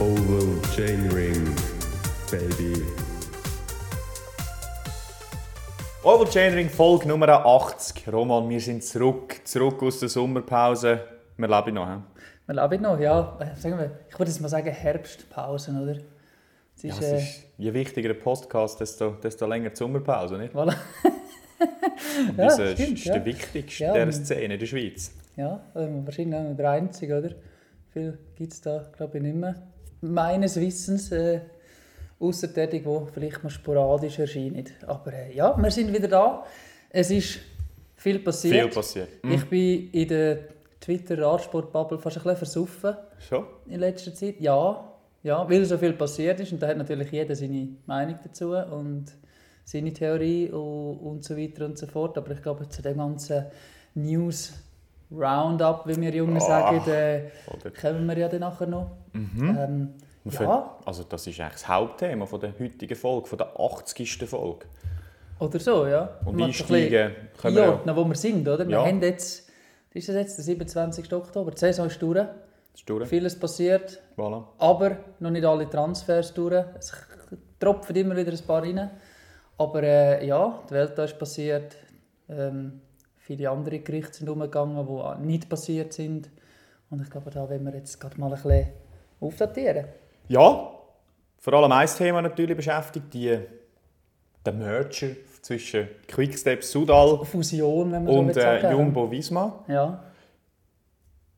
Oval Chainring, baby. Oval Chainring Folge Nummer 80. Roman, wir sind zurück, zurück aus der Sommerpause. Wir leben noch. He? Wir leben noch, ja. Äh, Sagen wir, ich würde jetzt mal sagen Herbstpausen, oder? Es Ja, ist, es äh, ist, je wichtiger der Podcast, desto, desto länger die Sommerpause. Nicht? voilà. Und Ja, das stimmt, ist ja. der wichtigste Ja, dieser und- Szene in der Schweiz. Ja, ähm, wahrscheinlich der Einzige, oder? Viel gibt es da, glaube ich, nicht mehr. Meines Wissens, äh, außer tätig, wo vielleicht mal sporadisch erscheint. Aber äh, ja, wir sind wieder da. Es ist viel passiert. Viel passiert. Hm? Ich bin in der Twitter-Radsport-Bubble fast ein bisschen versoffen Schon? in letzter Zeit. Ja, ja, weil so viel passiert ist. Und da hat natürlich jeder seine Meinung dazu und seine Theorie und, und so weiter und so fort. Aber ich glaube, zu dem ganzen News Roundup, wie wir Jungen Ah. sagen, äh, Oder? kommen wir ja dann nachher noch. Mhm. Ähm, ja, Also das ist eigentlich das Hauptthema von der heutigen Folge, von der 80. Folge. oder so, ja. Und einsteigen können wir ja. wo wir sind, oder? Wir Ja. haben jetzt, ist das jetzt, der 27. Oktober, die Saison ist durch, ist durch. vieles passiert, Voilà. aber noch nicht alle Transfers durch. Es tropfen immer wieder ein paar rein. Aber äh, ja, die Welt ist passiert. Ähm, viele andere Gerichte sind umgegangen, die nicht passiert sind. Und ich glaube, da wollen wir jetzt gerade mal ein bisschen aufdatieren. Ja, vor allem ein Thema natürlich beschäftigt, die, der Merger zwischen Quickstep Sudal Fusion, so und sagen. äh, Jumbo Visma. Ja,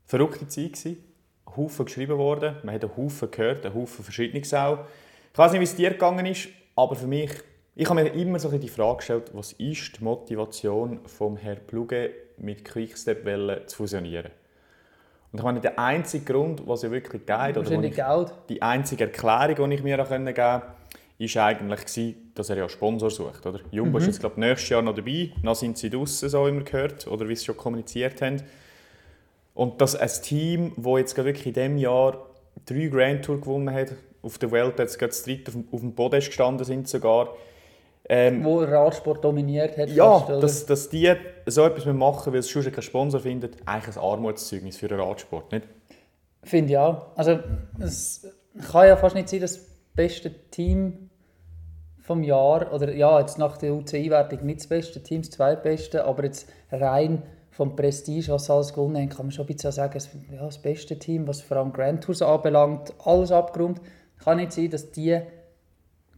Verrückte Zeit gewesen. Haufen geschrieben worden, man hat einen Haufen gehört, einen Haufen Verschiedenes auch. Ich weiß nicht, wie es dir gegangen ist, aber für mich, ich habe mir immer so die Frage gestellt, was ist die Motivation vom Herrn Pluge mit Quickstep zu fusionieren? Und ich meine, der einzige Grund, was ja wirklich geht, oder ich, Geld. die einzige Erklärung, die ich mir auch geben konnte, ist eigentlich, gewesen, dass er ja Sponsor sucht. Oder? Jumbo ist jetzt, glaube nächstes Jahr noch dabei. Dann sind sie draußen, so immer gehört, oder wie sie schon kommuniziert haben. Und dass ein Team, das jetzt gerade wirklich in diesem Jahr drei Grand Tour gewonnen hat, auf der Welt jetzt gerade das dritte auf dem, auf dem Podest gestanden sind sogar, ähm, Wo Radsport dominiert hat. ja, fast, dass, dass die so etwas machen, weil sie sonst keinen Sponsor finden, eigentlich ein Armutszeugnis für den Radsport, nicht? Finde ich auch. Also, es kann ja fast nicht sein, dass das beste Team vom Jahr, oder ja, jetzt nach der UCI-Wertung nicht das beste Team, das zweitbeste, aber jetzt rein vom Prestige, was sie alles gewonnen haben, kann man schon ein bisschen sagen, es- ja, das beste Team, was vor allem Grand Tours anbelangt, alles abgerundet. Kann nicht sein, dass die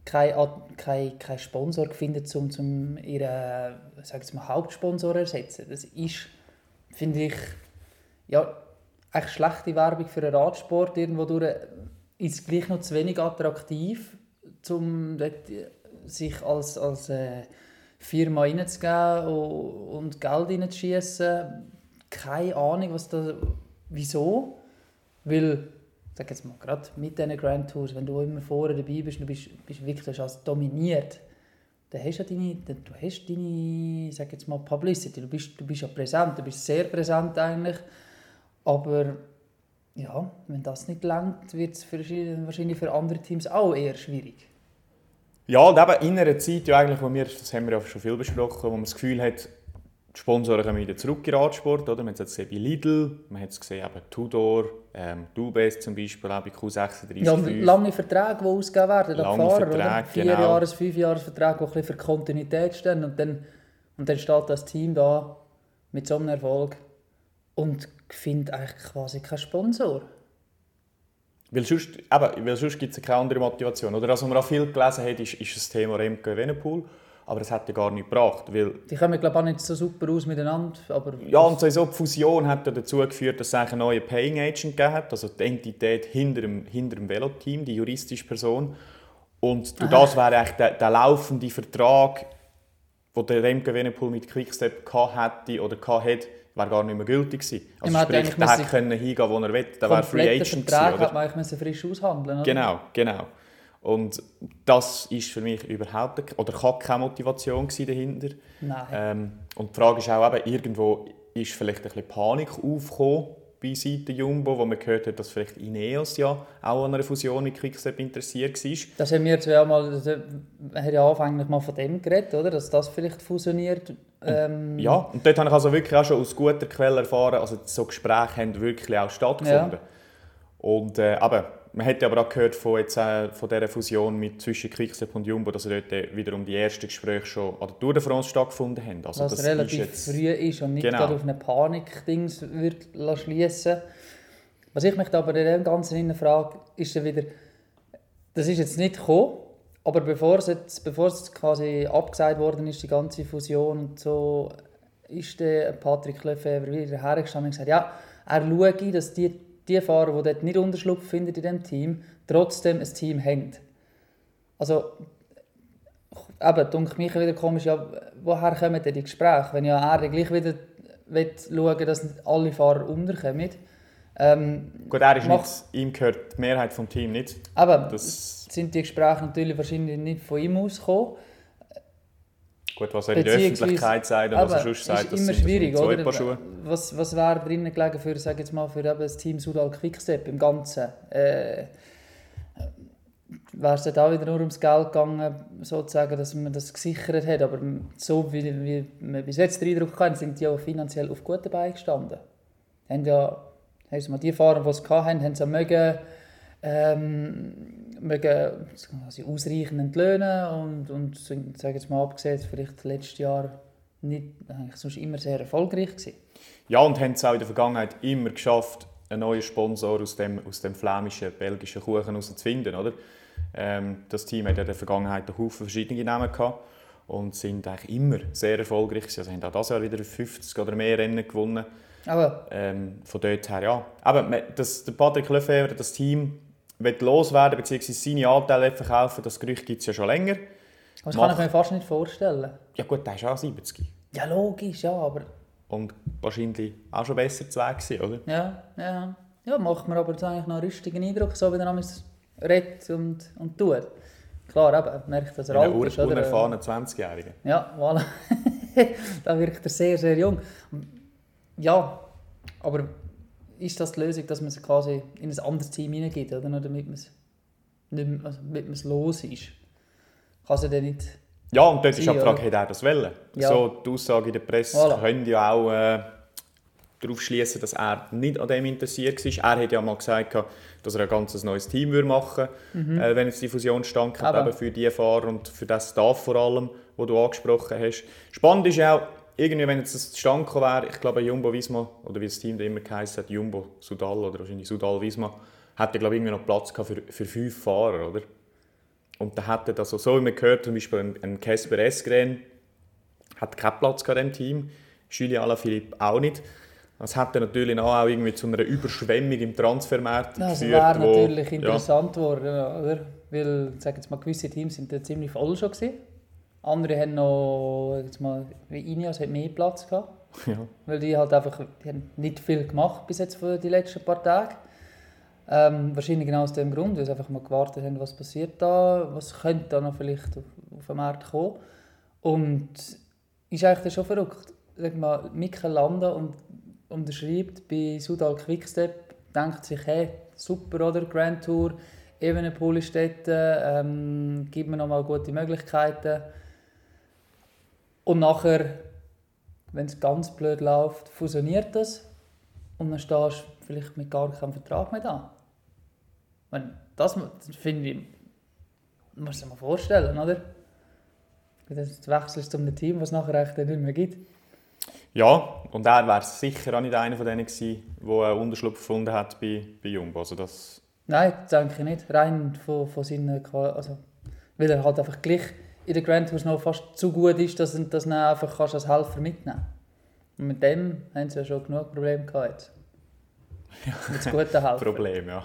keinen kein, kein Sponsor finden, um, um ihren sag mal, Hauptsponsor zu ersetzen. Das ist, finde ich, ja, eigentlich schlechte Werbung für den Radsport. Irgendwo durch ist es gleich noch zu wenig attraktiv, um sich als, als äh, Firma reinzugeben und, Geld reinzuschießen. Keine Ahnung, was da, wieso. Weil, sag jetzt mal, gerade mit diesen Grand Tours, wenn du immer vorne dabei bist, du bist, bist wirklich als dominiert, dann hast du deine, dann- du hast deine, sag jetzt mal, Publicity. Du bist, du bist ja präsent, du bist sehr präsent eigentlich. Aber ja, wenn das nicht langt, wird es wahrscheinlich für andere Teams auch eher schwierig. Ja, und eben in einer Zeit, ja eigentlich, wo wir, das haben wir ja schon viel besprochen, wo man das Gefühl hat, die Sponsoren kommen wieder zurück in Radsport. Oder? Man hat es gesehen bei Lidl, man hat es gesehen eben Tudor, ähm, Dubes zum Beispiel, auch bei Q36. Ja, lange Verträge, die ausgegeben werden, an Lange Fahrer, oder? Verträge, Vier genau. Jahres, fünf Jahres Verträge, die ein bisschen für Kontinuität stehen. Und dann, und dann steht das Team da mit so einem Erfolg und findet eigentlich quasi keinen Sponsor. Weil sonst, eben, weil sonst gibt es keine andere Motivation. Oder was man auch viel gelesen hat, ist, ist das Thema Remco Evenepoel. Aber das hat ja gar nicht gebracht. Weil, Die kommen, glaube ich, auch nicht so super aus miteinander. Aber ja, und sowieso die Fusion hat ja dazu geführt, dass es einen neuen Paying Agent gegeben hat. Also die Entität hinter dem, hinter dem Veloteam, die juristische Person. Und durch das wäre eigentlich der, der laufende Vertrag, den der Remco Evenepoel mit Quickstep hätte oder hat, wäre gar nicht mehr gültig gewesen. Also man hätte sprich, der hätte müssen- können hingehen, wo er will. Der wäre Free Agent Vertrag gewesen, oder? hat man eigentlich frisch aushandeln oder? Genau, genau. Und das ist für mich überhaupt oder kann keine Motivation dahinter. Nein. Ähm, und die Frage ist auch eben, irgendwo ist vielleicht ein bisschen Panik aufgekommen bei Seiten Jumbo, wo man gehört hat, dass vielleicht Ineos ja auch an einer Fusion mit Quickstep interessiert war. Das haben wir zwei mal, das hat ja anfänglich mal von dem geredet, oder? dass das vielleicht fusioniert. Ähm, Ja, und dort habe ich also wirklich auch schon aus guter Quelle erfahren, also so Gespräche haben wirklich auch stattgefunden. Und äh, aber man hat aber auch gehört von, jetzt, äh, von dieser Fusion mit zwischen Quickstep und Jumbo, dass dort äh, wiederum die ersten Gespräche schon an der Tour de France stattgefunden haben. Also Was das relativ ist früh ist und nicht Genau. gerade auf eine Panik-Dings wird schließen Was ich mich aber in dem Ganzen hinterfrage, ist dann wieder, das ist jetzt nicht gekommen, aber bevor es, jetzt, bevor es quasi abgesagt worden ist, die ganze Fusion und so, ist der Patrick Lefebvre wieder hergestanden und gesagt, ja, er schaue, dass die, die Fahrer, die dort nicht Unterschlupf finden in diesem Team, trotzdem ein Team haben. Also, eben, denke mich wieder komisch, ja, woher kommen denn die Gespräche? Wenn ja er gleich wieder will schauen dass nicht alle Fahrer unterkommen. Ähm, gut, er ist nicht, ihm gehört die Mehrheit vom Team nicht. aber Das, sind die Gespräche natürlich wahrscheinlich nicht von ihm ausgekommen. Gut, was er in der Öffentlichkeit sagt und was er sonst sagt, ist immer schwierig, oder? Was, was wäre drinnen gelegen für, sag jetzt mal, für eben das Team Sudal Quickstep im Ganzen? Äh, wäre es dann auch wieder nur ums Geld gegangen, sozusagen, dass man das gesichert hat. Aber so wie, wie wir bis jetzt den Eindruck hatten, sind die auch finanziell auf guten Beinen gestanden. Haben ja, haben mal die Fahrer, die es hatten, haben sie mögen, ähm, mögen also ausreichend entlöhnen und, und sind, sag jetzt mal abgesehen, vielleicht letztes Jahr nicht, eigentlich sonst immer sehr erfolgreich gewesen. Ja, und haben es auch in der Vergangenheit immer geschafft, einen neuen Sponsor aus dem, aus dem flämischen, belgischen Kuchen herauszufinden. Oder? Ähm, das Team hat ja in der Vergangenheit einen Haufen verschiedene Namen gehabt und sind eigentlich immer sehr erfolgreich gewesen. Also haben auch dieses Jahr wieder 50 oder mehr Rennen gewonnen. Aber Ähm, von dort her, ja. Aber das, der Patrick Lefebvre, das Team, loswerden bzw. seine Anteile verkaufen, das Gerücht gibt es ja schon länger. das kann ich Mach- mir fast nicht vorstellen. Ja gut, der ist auch 70 Ja, logisch, ja, aber und wahrscheinlich auch schon besser zu Weg gewesen, oder? ja, ja. Ja, macht mir aber jetzt eigentlich noch einen rüstigen Eindruck, so wie er manchmal redet und, und tut. Klar, eben, merkt, dass er Ein alt ist. Oder? unerfahrener 20-Jähriger. Ja, voilà. da wirkt er sehr, sehr jung. Ja, aber ist das die Lösung, dass man es quasi in ein anderes Team hineingeht, oder? Nur damit man es, nicht mehr, also damit man es los ist? Kann es ja dann nicht... Ja, und dort ist auch die Frage, hätte er das wollen? Ja. So, die Aussage in der Presse Voilà. können ja auch äh, darauf schließen, dass er nicht an dem interessiert war. Er hat ja mal gesagt, dass er ein ganz neues Team würde machen würde, äh, wenn jetzt die Fusion stand, Mhm. Aber- eben für die Fahrer und für das Staff vor allem, wo du angesprochen hast. Spannend ist auch, irgendwie, wenn jetzt das zustande wäre, ich glaube Jumbo Visma, oder wie das Team da immer geheißen hat, Jumbo Sudal oder wahrscheinlich Sudal Visma, hätte glaube ich irgendwie noch Platz gehabt für, für fünf Fahrer, oder? Und da hätte also, so wie man gehört, zum Beispiel ein, Casper Esgren hat keinen Platz gehabt in diesem Team, Julien Alaphilippe auch nicht. Das hätte natürlich auch irgendwie zu einer Überschwemmung im Transfermarkt Das geführt. wäre wo- natürlich interessant geworden, ja, oder? Weil, sag jetzt mal, gewisse Teams sind da ziemlich voll schon gewesen. Andere haben noch, jetzt mal, wie Ineos, hat mehr Platz gehabt. Ja. Weil die halt einfach, die haben nicht viel gemacht bis jetzt für die letzten paar Tage. Ähm, wahrscheinlich genau aus dem Grund, weil sie einfach mal gewartet haben, was passiert da, was könnte da noch vielleicht auf, auf den Markt kommen. Und ist eigentlich schon verrückt. Sag mal, Mikel Landa und unterschreibt bei Sudal Quickstep, denkt sich, hey, super, oder? Grand Tour, Evenepoel ist dort, ähm, gibt mir nochmal gute Möglichkeiten. Und nachher, wenn es ganz blöd läuft, fusioniert das und dann stehst du vielleicht mit gar keinem Vertrag mehr da. Wenn, das das finde ich, muss man sich mal vorstellen, oder? Du wechselst zu einem Team, was es nachher echt nicht mehr gibt. ja, und er wäre sicher auch nicht einer von denen gewesen, der einen Unterschlupf gefunden hat bei, bei Jumbo. Also das, Nein, das denke ich nicht. Rein von, von seiner Qual also, Weil er halt einfach gleich in der Grand Tours noch fast zu gut ist, dass du das einfach kannst als Helfer mitnehmen kannst. Und mit dem haben sie ja schon genug Probleme gehabt. Jetzt. Mit dem guten Helfer. Problem, ja.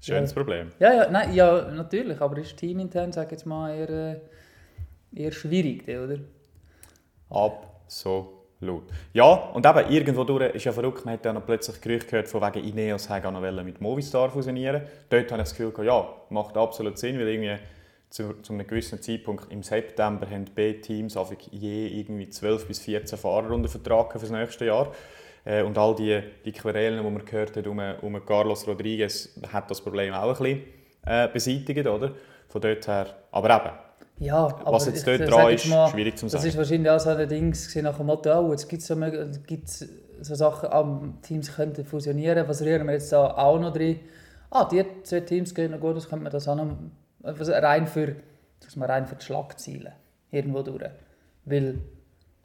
Schönes Problem. Ja, ja, nein, ja, natürlich, aber ist teamintern, sag jetzt mal, eher, äh, eher schwierig, oder? Absolut. Ja, und eben irgendwo durch ist ja verrückt, man hat ja noch plötzlich Gerüchte gehört, von wegen Ineos haben auch noch mit Movistar fusionieren Dort habe ich das Gefühl, ja, macht absolut Sinn, weil irgendwie zu, zu einem gewissen Zeitpunkt im September haben B-Teams je irgendwie 12 bis 14 Fahrer unter Vertrag für das nächste Jahr. Äh, Und all die, die Querelen, die man gehört hat um, um Carlos Rodriguez, hat das Problem auch ein bisschen äh, beseitigt, oder? Von dort her. Aber eben, Ja, aber was jetzt ich dort sag dran ist, mal, schwierig zu Das sagen. ist wahrscheinlich auch so ein Ding nach dem Motto, oh, jetzt gibt es so, gibt's so Sachen, ah, Teams könnten fusionieren, was rühren wir jetzt da auch noch drin? ah, die zwei Teams gehen noch gut, das könnte man das auch noch, also rein für, man rein für die Schlagziele irgendwo durch. Weil,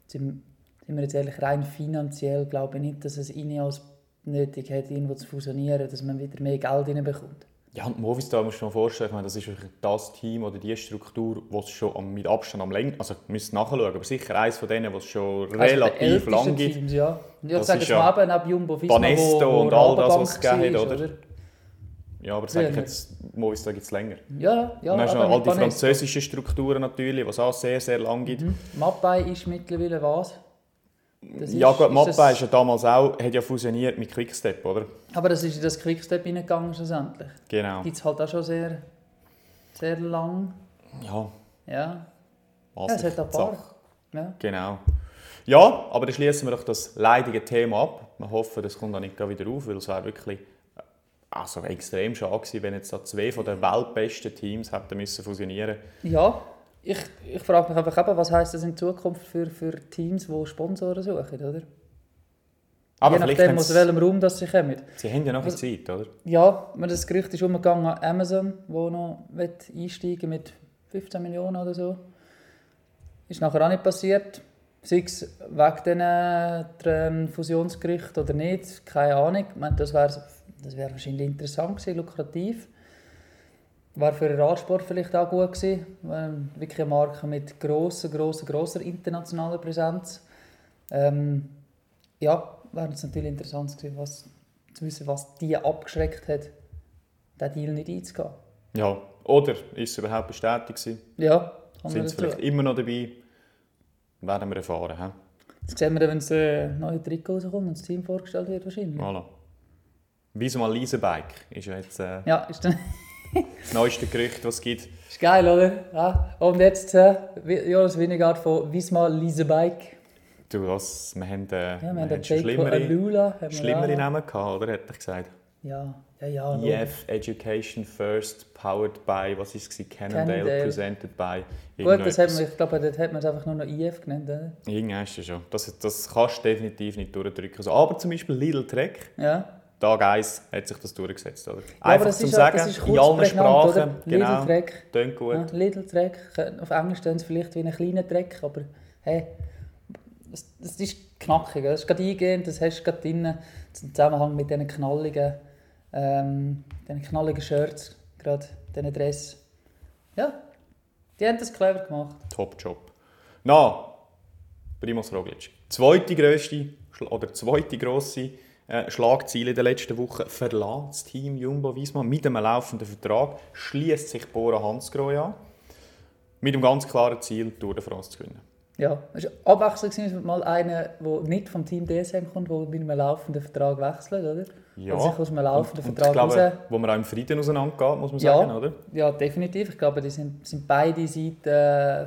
sind, sind wir jetzt ehrlich, rein finanziell glaube ich nicht, dass es Ineos nötig hat, irgendwo zu fusionieren, dass man wieder mehr Geld reinbekommt. Ja, und Movistar musst du dir mal vorstellen, ich meine, das ist wirklich das Team oder die Struktur, was schon am, mit Abstand am längsten, also ihr müsst nachschauen, aber sicher eins von denen, was es schon Also relativ die lang gibt. Teams, ja. Ich sage ist jetzt ja mal neben Jumbo Visma, Banesto wo, wo und all das, was es gegeben hat, war, oder? Ja, aber sag ich Früher. jetzt, Movistar gibt es länger. Ja, ja. und dann hast du noch all die französischen Strukturen natürlich, was auch sehr, sehr lang gibt. Mhm. Mappei ist mittlerweile was? Das Ja ist- gut, das- ist ja damals auch, hat ja fusioniert mit Quickstep, oder? Aber das ist in das Quickstep reingegangen schlussendlich. Genau. Gibt es halt auch schon sehr, sehr lang. Ja, Ja, was ja es hat ein paar. Sache. Ja. Genau. Ja, aber dann schließen wir doch das leidige Thema ab. Wir hoffen, das kommt dann nicht wieder auf, weil es wäre wirklich also extrem schade gewesen, wenn jetzt da zwei von den weltbesten Teams hätten müssen fusionieren ja, ich, ich frage mich einfach eben, was heisst das in Zukunft für, für Teams, die Sponsoren suchen, oder? Aber Je nachdem, aus welchem Raum das sie kommen. sie haben ja noch Was- Zeit, oder? Ja, das Gerücht ist umgegangen an Amazon, wo noch einsteigen mit 15 Millionen oder so. Ist nachher auch nicht passiert. Sei es wegen diesen Fusionsgericht oder nicht, keine Ahnung. Ich meine, das wäre das wär wahrscheinlich interessant gewesen, lukrativ. Wäre für den Radsport vielleicht auch gut gewesen. Ähm, wirklich eine Marke mit grosser, grosser, grosser internationaler Präsenz. Ähm, ja, wäre es natürlich interessant gewesen, was, zu wissen, was die abgeschreckt hat, diesen Deal nicht einzugehen. Ja. Oder ist es überhaupt bestätigt gewesen? Ja, Sind sie vielleicht immer noch dabei? Werden wir erfahren. He? Das sehen wir wenn das äh, neue Trikot rauskommt und das Team vorgestellt wird wahrscheinlich. Voilà. Wieso mal Leasebike ist ja jetzt äh, Ja, ist, dann, das neueste Gerücht, was es gibt. ist geil, oder? Ja. Und jetzt äh, Jonas Winegard von Wismar Leasebike. Du, was, wir haben, äh, Ja, wir haben schon schlimmere, Alula. schlimmere. Namen gehabt, oder? Hätte ich gesagt. Ja, ja, ja. EF Education First, powered by, was ist es? Cannondale, Cannondale. presented by. Gut, das hat man, ich glaube, dort hat man es einfach nur noch IF genannt, oder? Irgendwann ist es schon. Das, das kannst du definitiv nicht durchdrücken. Also, aber zum Beispiel Lidl Trek, Ja. Tag 1 hat sich das durchgesetzt. Oder? Ja, Einfach das zum ist, Sagen, das ist in allen Sprachen. Oder? Genau, Lidl Track. tönt gut. Ja, Lidl Track. Auf Englisch stehen sie vielleicht wie ein kleiner Track, aber hey, das, das ist knackig. Das ist gerade eingehend, das hast du gerade drin. Im Zusammenhang mit diesen knalligen, ähm, diesen knalligen Shirts, gerade diesen Dress. Ja, die haben das clever gemacht. Top-Job. Na, Primoz Roglic. Zweite grösste oder zweite grosse äh, Schlagziele in der letzten Woche verlässt das Team Jumbo Visma mit einem laufenden Vertrag, schließt sich Bora Hansgrohe an, mit dem ganz klaren Ziel, die Tour de France zu gewinnen. Ja, es abwechselnd gewesen, mal einer, der nicht vom Team DSM kommt, der mit einem laufenden Vertrag wechselt, oder? Ja, Oder sich aus einem laufenden und, und Vertrag ich glaube, raus- wo man auch im Frieden auseinandergeht, muss man Ja. sagen, oder? Ja, definitiv. Ich glaube, die sind, sind beide Seiten äh,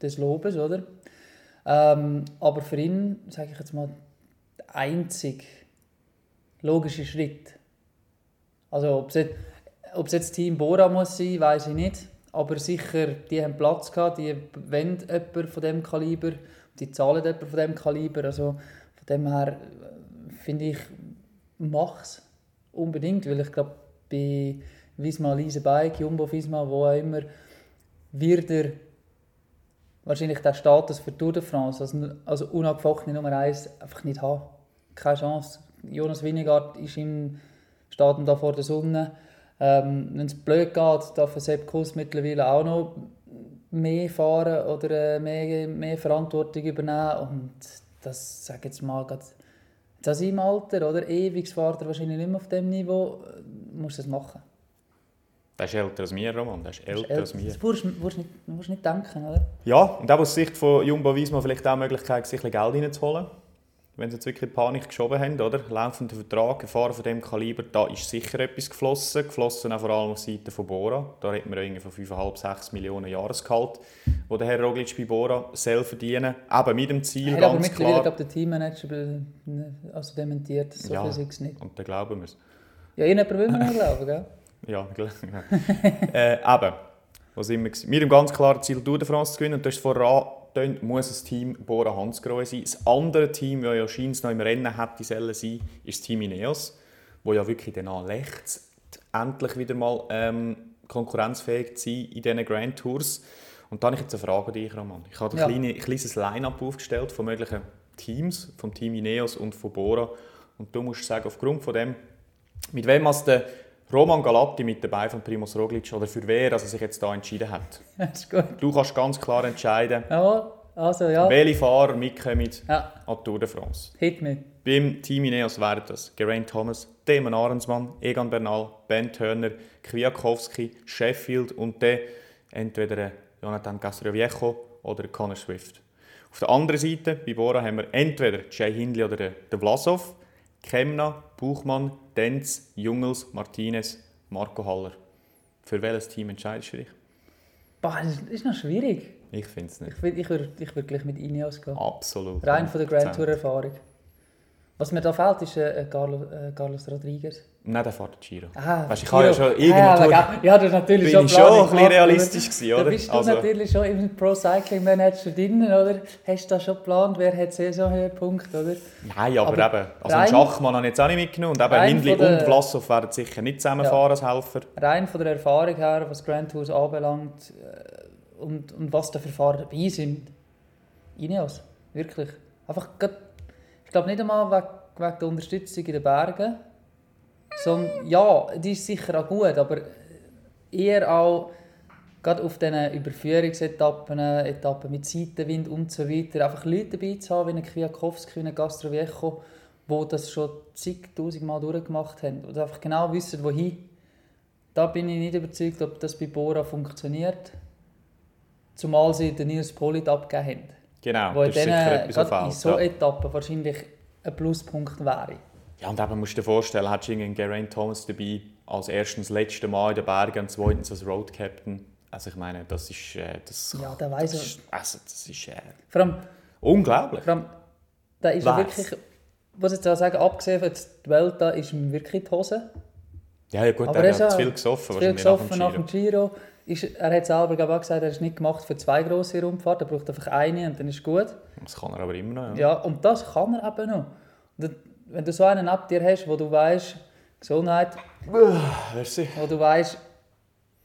des Lobes, oder? Ähm, aber für ihn, sage ich jetzt mal, der einzige logische Schritt. Also, ob es jetzt, ob es jetzt Team Bora muss sein, weiß ich nicht. Aber sicher, die haben Platz gehabt, die wollen jemanden von dem Kaliber, die zahlen jemanden von dem Kaliber. Also von dem her äh, finde ich, mach's unbedingt, weil ich glaube, bei Visma Lease Bike, Jumbo Visma, wo auch immer, wird er wahrscheinlich den Status für Tour de France, also, also unangefochtene Nummer 1, einfach nicht haben. Keine Chance. Jonas Winegard ist im Stadion da vor der Sonne. Ähm, Wenn es blöd geht, darf Sepp Kuss mittlerweile auch noch mehr fahren oder äh, mehr, mehr Verantwortung übernehmen. Und das, sage jetzt mal, gerade in seinem Alter, oder? Ewig fährt er wahrscheinlich nicht mehr auf dem Niveau, äh, muss er es machen. Der ist älter als mir, Roman, der ist älter Das als mir. das musst du musst nicht, musst nicht denken, oder? Ja, und auch aus Sicht von Jumbo Visma vielleicht auch die Möglichkeit, sich ein bisschen Geld reinzuholen. Wenn sie jetzt wirklich Panik geschoben haben, oder? Laufender Vertrag, Erfahren von dem Kaliber, da ist sicher etwas geflossen. Geflossen auch vor allem auf Seite von Bora. Da reden wir irgendwie von 5,5, 6 Millionen Jahresgehalt, wo der Herr Roglic bei Bora soll verdienen. Eben mit dem Ziel, Er hat aber ganz mittlerweile, klar. glaube der Teammanager be- also dementiert, so Ja. viel nicht. Und dann glauben wir es. Ja, irgendjemand will noch glauben, gell? Ja, gell. äh, eben, wir? gewesen? Mit dem ganz klaren Ziel, Tour de France zu gewinnen. Und du hast vorher angetönt, muss das Team Bora Hansgrohe sein. Das andere Team, das ja scheint noch im Rennen hätte sollen sein, ist das Team Ineos, wo ja wirklich danach rechts endlich wieder mal ähm, konkurrenzfähig zu sein in diesen Grand Tours. Und dann habe ich jetzt eine Frage an dich, Roman. Ich habe Ja. ein kleine, kleines Line-Up aufgestellt von möglichen Teams, vom Team Ineos und von Bora. Und du musst sagen, aufgrund von dem, mit wem als der Roman Galatti mit dabei von Primoz Roglic oder für wer dass er sich jetzt da entschieden hat. Das ist gut. Du kannst ganz klar entscheiden, Jawohl, also ja. welche Fahrer mitkommen Ja, an die Tour de France. hit me. Beim Team Ineos wären das Geraint Thomas, Damon Ahrensmann, Egan Bernal, Ben Turner, Kwiatkowski, Sheffield und dann entweder Jonathan Castroviejo oder Connor Swift. Auf der anderen Seite, bei Bora, haben wir entweder Jay Hindley oder den Vlasov, Kemna, Buchmann, Denz, Jungels, Martinez, Marco Haller. Für welches Team entscheidest du dich? Boah, das ist noch schwierig. Ich finde es nicht. Ich würde ich würd, ich würd gleich mit Ineos gehen. Absolut. Rein von der Grand 100%. Tour Erfahrung. Was mir da fehlt, ist äh, Carlos, äh, Carlos Rodriguez. Nein, der fährt Giro. Ah, Weißt, ich habe ja Giro. schon irgendwo... Ah, ja, ja, das ist natürlich bin schon ich schon ein bisschen realistisch oder? gewesen, Da oder? bist du Also- natürlich schon im Pro Cycling Manager drin, oder? Hast du da schon geplant, wer hat Saisonhöhepunkt, oder? Nein, aber, Aber eben, also einen Schachmann habe ich jetzt auch nicht mitgenommen und eben von der- und Vlasov werden sicher nicht zusammenfahren als Helfer. Rein von der Erfahrung her, was Grand Tours anbelangt äh, und, und was da für Fahrer dabei sind. Ineos, wirklich. Einfach, grad- ich glaube nicht einmal wegen, wegen der Unterstützung in den Bergen, sondern ja, die ist sicher auch gut, aber eher auch gerade auf diesen Überführungsetappen, Etappen mit Seitenwind und so weiter, einfach Leute dabei zu haben, wie ein Kwiatkowski, wie ein Castroviejo, die das schon zigtausend Mal durchgemacht haben und einfach genau wissen, wohin. Da bin ich nicht überzeugt, ob das bei Bora funktioniert. Zumal sie den Nils Polit abgegeben haben. Genau, Wo das ist denen, sicher etwas auf in so ja. Etappen wahrscheinlich ein Pluspunkt wäre. Ja, und eben musst du dir vorstellen, hättest du einen Geraint Thomas dabei, als erstens das letzte Mal in den Bergen und zweitens als Road Captain. Also ich meine, das ist... Äh, das, Ja, der weiss das ist, also, das ist äh, Vor allem, unglaublich. vor allem der ist ja wirklich, muss ich jetzt sagen, abgesehen von die Welt, da ist ihm wirklich die Hose. Ja, ja gut, Aber er hat zu viel gesoffen. Zu viel wahrscheinlich nach dem gesoffen nach dem Giro. Ist, er hat selber glaube ich, auch gesagt, er ist nicht gemacht für zwei grosse Rundfahrten. Er braucht einfach eine und dann ist gut. Das kann er aber immer noch. Ja. Ja, und das kann er eben noch. Und wenn du so einen ab dir hast, wo du weißt, Gesundheit, Merci. wo du weißt,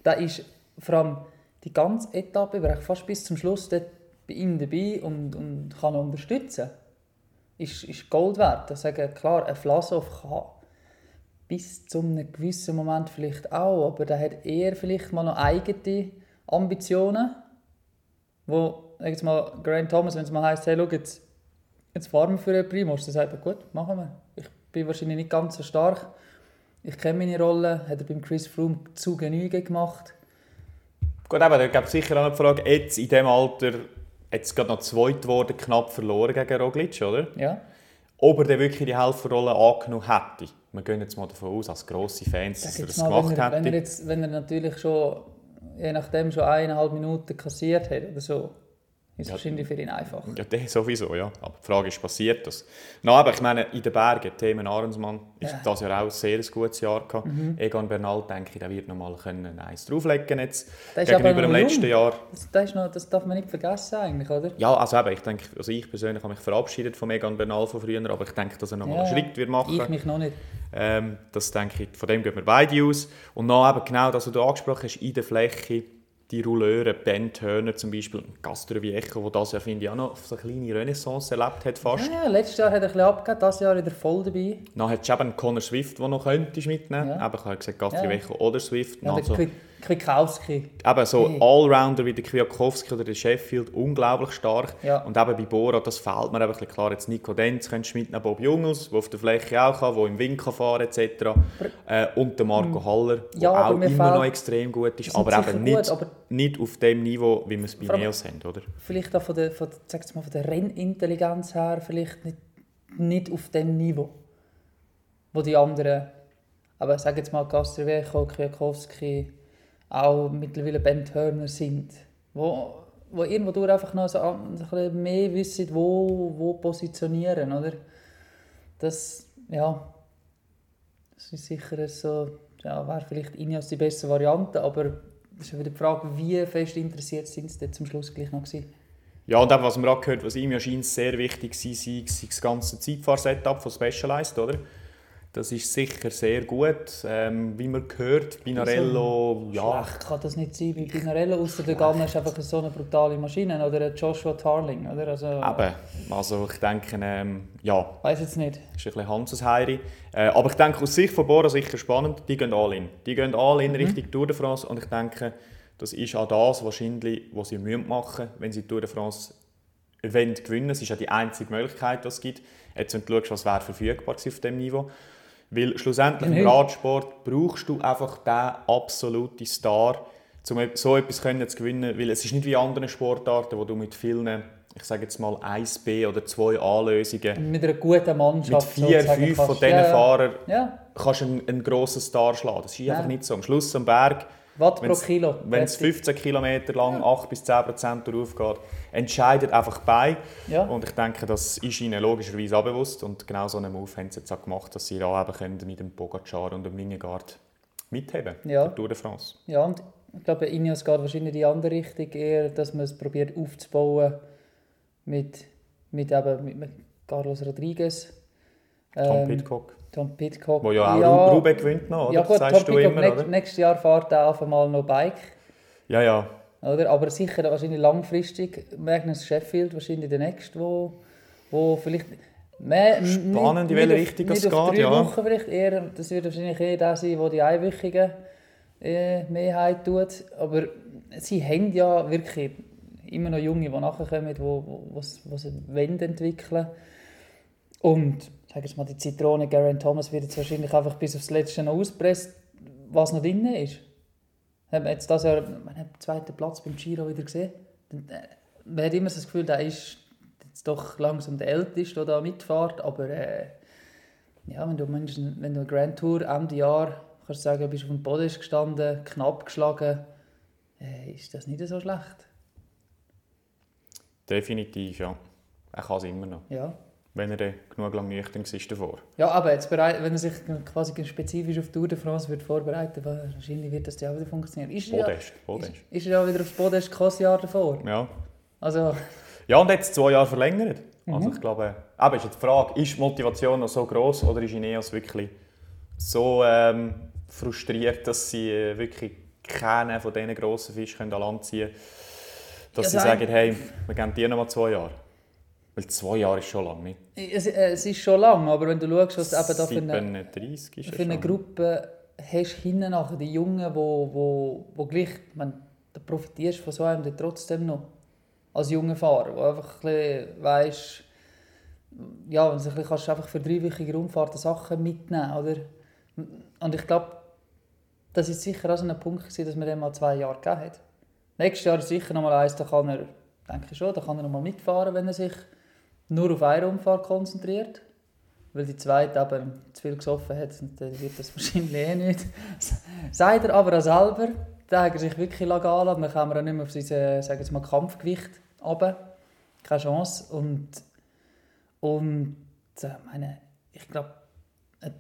da ist vor allem die ganze Etappe eigentlich fast bis zum Schluss dort bei ihm dabei und, und kann unterstützen. Ist, ist Gold wert. Ich sage, klar, ein Vlasov kann bis zu einem gewissen Moment vielleicht auch, aber der hat eher vielleicht mal noch eigene Ambitionen, wo, jetzt mal, Grant Thomas, wenn es mal heisst, hey, schau, jetzt, jetzt fahren wir für einen Primus, dann sagt er, gut, machen wir. Ich bin wahrscheinlich nicht ganz so stark. Ich kenne meine Rolle, hat er beim Chris Froome zu Genüge gemacht. Gut, aber da gibt sicher auch noch die Frage, jetzt in diesem Alter, jetzt gerade noch zweit geworden, knapp verloren gegen Roglic, oder? Ja. Ob er dann wirklich die Helferrolle angenommen hätte. Wir gehen jetzt mal davon aus, als grosse Fans, dass er das mal, gemacht wenn, er, wenn, er hätte. jetzt, wenn er natürlich schon, je nachdem, schon eineinhalb Minuten kassiert hat oder so, ist Ja. wahrscheinlich für ihn einfach. Ja, der sowieso, ja. Aber die Frage ist, passiert das? Na, aber ich meine, in den Bergen, Themen Ahrensmann, ist Ja. Mhm. das Jahr auch ein sehr gutes Jahr gehabt. Egan Bernal, denke ich, der wird noch mal können eins drauflegen jetzt. Gegenüber dem letzten. Jahr. Das, das, ist noch, das darf man nicht vergessen eigentlich, oder? Ja, also eben, ich denke, also ich persönlich habe mich verabschiedet von Egan Bernal von früher, aber ich denke, dass er noch mal Ja, einen Schritt wird machen Ich mich noch nicht. Ähm, das denke ich, von dem gehen wir beide aus. Und dann eben genau das, was du angesprochen hast, in der Fläche, die Rouleure, Ben Turner zum Beispiel, Castroviejo, wo das ja, finde ich, auch noch so eine kleine Renaissance erlebt hat fast. Ja, ja, letztes Jahr hat er ein bisschen abgegeben, dieses Jahr wieder voll dabei. Dann hättest du eben einen Conor Swift, den noch könntest mitnehmen Ja. Eben, ich habe gesagt, Castroviejo oder Swift. Ja, also, Kwiatkowski. eben so Hey. Allrounder wie der Kwiatkowski oder der Sheffield, unglaublich stark. Ja. Und eben bei Bora, das fehlt mir eben ein bisschen klar. Jetzt Nico Denz könntest du mitnehmen, Bob Jungels, der auf der Fläche auch kann, der im Wind kann fahren etc. Äh, und der Marco Haller, der Ja, auch immer fehlt- noch extrem gut ist, aber eben gut, nicht, aber- nicht auf dem Niveau, wie wir es bei Neos haben, oder? Vielleicht auch von der, von, sag's mal, von der Rennintelligenz her vielleicht nicht, nicht auf dem Niveau, wo die anderen, aber sag jetzt mal Castroviejo, Kwiatkowski, auch mittlerweile Ben Turner sind, wo, wo irgendwo durch einfach noch so, ein bisschen mehr wissen, wo, wo positionieren, oder? Das, ja, das ist sicher so, ja, wäre vielleicht Ineos die beste Variante, aber es ist ja wieder die Frage, wie fest interessiert sind sie zum Schluss gleich noch gewesen. Ja, und eben, was wir auch gehört was ihm ja scheint sehr wichtig war, sei, sei das ganze Zeitfahr-Setup von Specialized, oder? Das ist sicher sehr gut. Ähm, wie man hört, Binarello, ja, Schlecht kann das nicht sein bei Pinarello, außer der Gann ist einfach so eine brutale Maschine. Oder Joshua Tarling. Oder? Also, eben. Also ich denke, ähm, ja, weiß jetzt nicht. ist ein bisschen Hanses Heiri. Äh, aber ich denke, aus Sicht von Bora sicher spannend, die gehen all in. Die gehen all in Richtung Tour de France und ich denke, das ist auch das wahrscheinlich, was sie müssen machen wenn sie die Tour de France wollen gewinnen. Es ist ja die einzige Möglichkeit, die es gibt. Jetzt, wenn du schaust, was wäre verfügbar auf diesem Niveau. Weil schlussendlich im. Radsport brauchst du einfach den absoluten Star, um so etwas können zu gewinnen. Weil es ist nicht wie andere Sportarten, wo du mit vielen, ich sage jetzt mal 1B oder 2 A-Lösungen Mit einer guten mit Mannschaft. vier, sozusagen fünf von diesen ja. Fahrern Ja, kannst du einen, einen grossen Star schlagen. Das ist einfach nicht so. Am Schluss am Berg, Watt pro Kilo. wenn es Fertig. 15 Kilometer lang 8 bis 10 Prozent geht, entscheidet einfach bei. Ja. Und ich denke, das ist ihnen logischerweise auch bewusst. Und genau so einen Move haben sie jetzt auch gemacht, dass sie da eben können mit dem Pogacar und dem Wingegaard mitheben Ja. Tour de France. Ja, und ich glaube, Ineos geht wahrscheinlich in die andere Richtung, eher, dass man es probiert aufzubauen mit, mit, eben, mit Carlos Rodriguez. Tom ähm, Pitcock, Tom Pitcock. der ja auch ja, gewinnt noch, oder? Ja gut, du Pitcock, immer, nächst, nächstes Jahr fährt er auf einmal noch Bike. Ja, ja. Oder? Aber sicher wahrscheinlich langfristig Magnus Sheffield, wahrscheinlich der nächste, wo, wo vielleicht... Mehr, Spannend, in welche Richtung es geht, drei ja. Wochen vielleicht eher, das wird wahrscheinlich eher der sein, der die einwöchigen äh, Mehrheit tut. Aber sie haben ja wirklich immer noch Junge, die nachkommen, die wo, wo, wo's- wo sie wollen entwickeln Und sag jetzt mal, die Zitrone Geraint Thomas wird jetzt wahrscheinlich einfach bis aufs Letzte noch auspresst, was noch drin ist. Haben wir jetzt das Jahr man hat den zweiten Platz beim Giro wieder gesehen. Dann, äh, Man hat immer so das Gefühl, der ist jetzt doch langsam der Älteste, der da mitfährt. Aber äh, ja, wenn du, mindestens- wenn du eine Grand Tour Ende Jahr kannst du sagen, du bist auf dem Boden gestanden, knapp geschlagen, äh, ist das nicht so schlecht. Definitiv, ja. Er kann es immer noch. Ja. Wenn er dann genug lang nüchtern war davor. Ja, aber jetzt bereit, wenn er sich quasi spezifisch auf Tour de France wird vorbereiten würde, wahrscheinlich wird das ja auch wieder funktionieren. Ist er ja, Podest, Podest. ist, ist er ja wieder aufs Podest kein Jahr davor. Ja. Also, Ja, und jetzt zwei Jahre verlängert. Mhm. Also ich glaube, aber ist jetzt die Frage, ist die Motivation noch so groß oder ist Ineos wirklich so ähm, frustriert, dass sie äh, wirklich keinen von diesen grossen Fischen können an Land ziehen können, dass Ja, sie sag- sagen, hey, wir geben dir noch mal zwei Jahre. Weil zwei Jahre ist schon lang, nicht? es, äh, es ist schon lang, aber wenn du schaust, was du eben da für eine, 37 ist für eine. Gruppe hast, hinten nachher die Jungen, wo, wo, wo gleich, man, da profitierst von so einem dann trotzdem noch. Als junger Fahrer, wo einfach ein weisst, ja, wenn du ein bisschen kannst, einfach für dreiwöchige Rundfahrten Sachen mitnehmen, oder? Und ich glaube, das ist sicher auch so ein Punkt gewesen, dass man dem mal zwei Jahre gegeben hat. Nächstes Jahr ist sicher noch mal eins, da kann er, denke ich schon, da kann er noch mal mitfahren, wenn er sich nur auf eine Rundfahrt konzentriert. Weil die zweite eben zu viel gesoffen hat, und dann wird das wahrscheinlich eh nicht. Sagt er aber auch selber, da hat er sich wirklich legal und dann kann er auch nicht mehr auf sein äh, sagen wir mal, Kampfgewicht runter. Keine Chance. Und, und äh, meine, ich glaube, äh,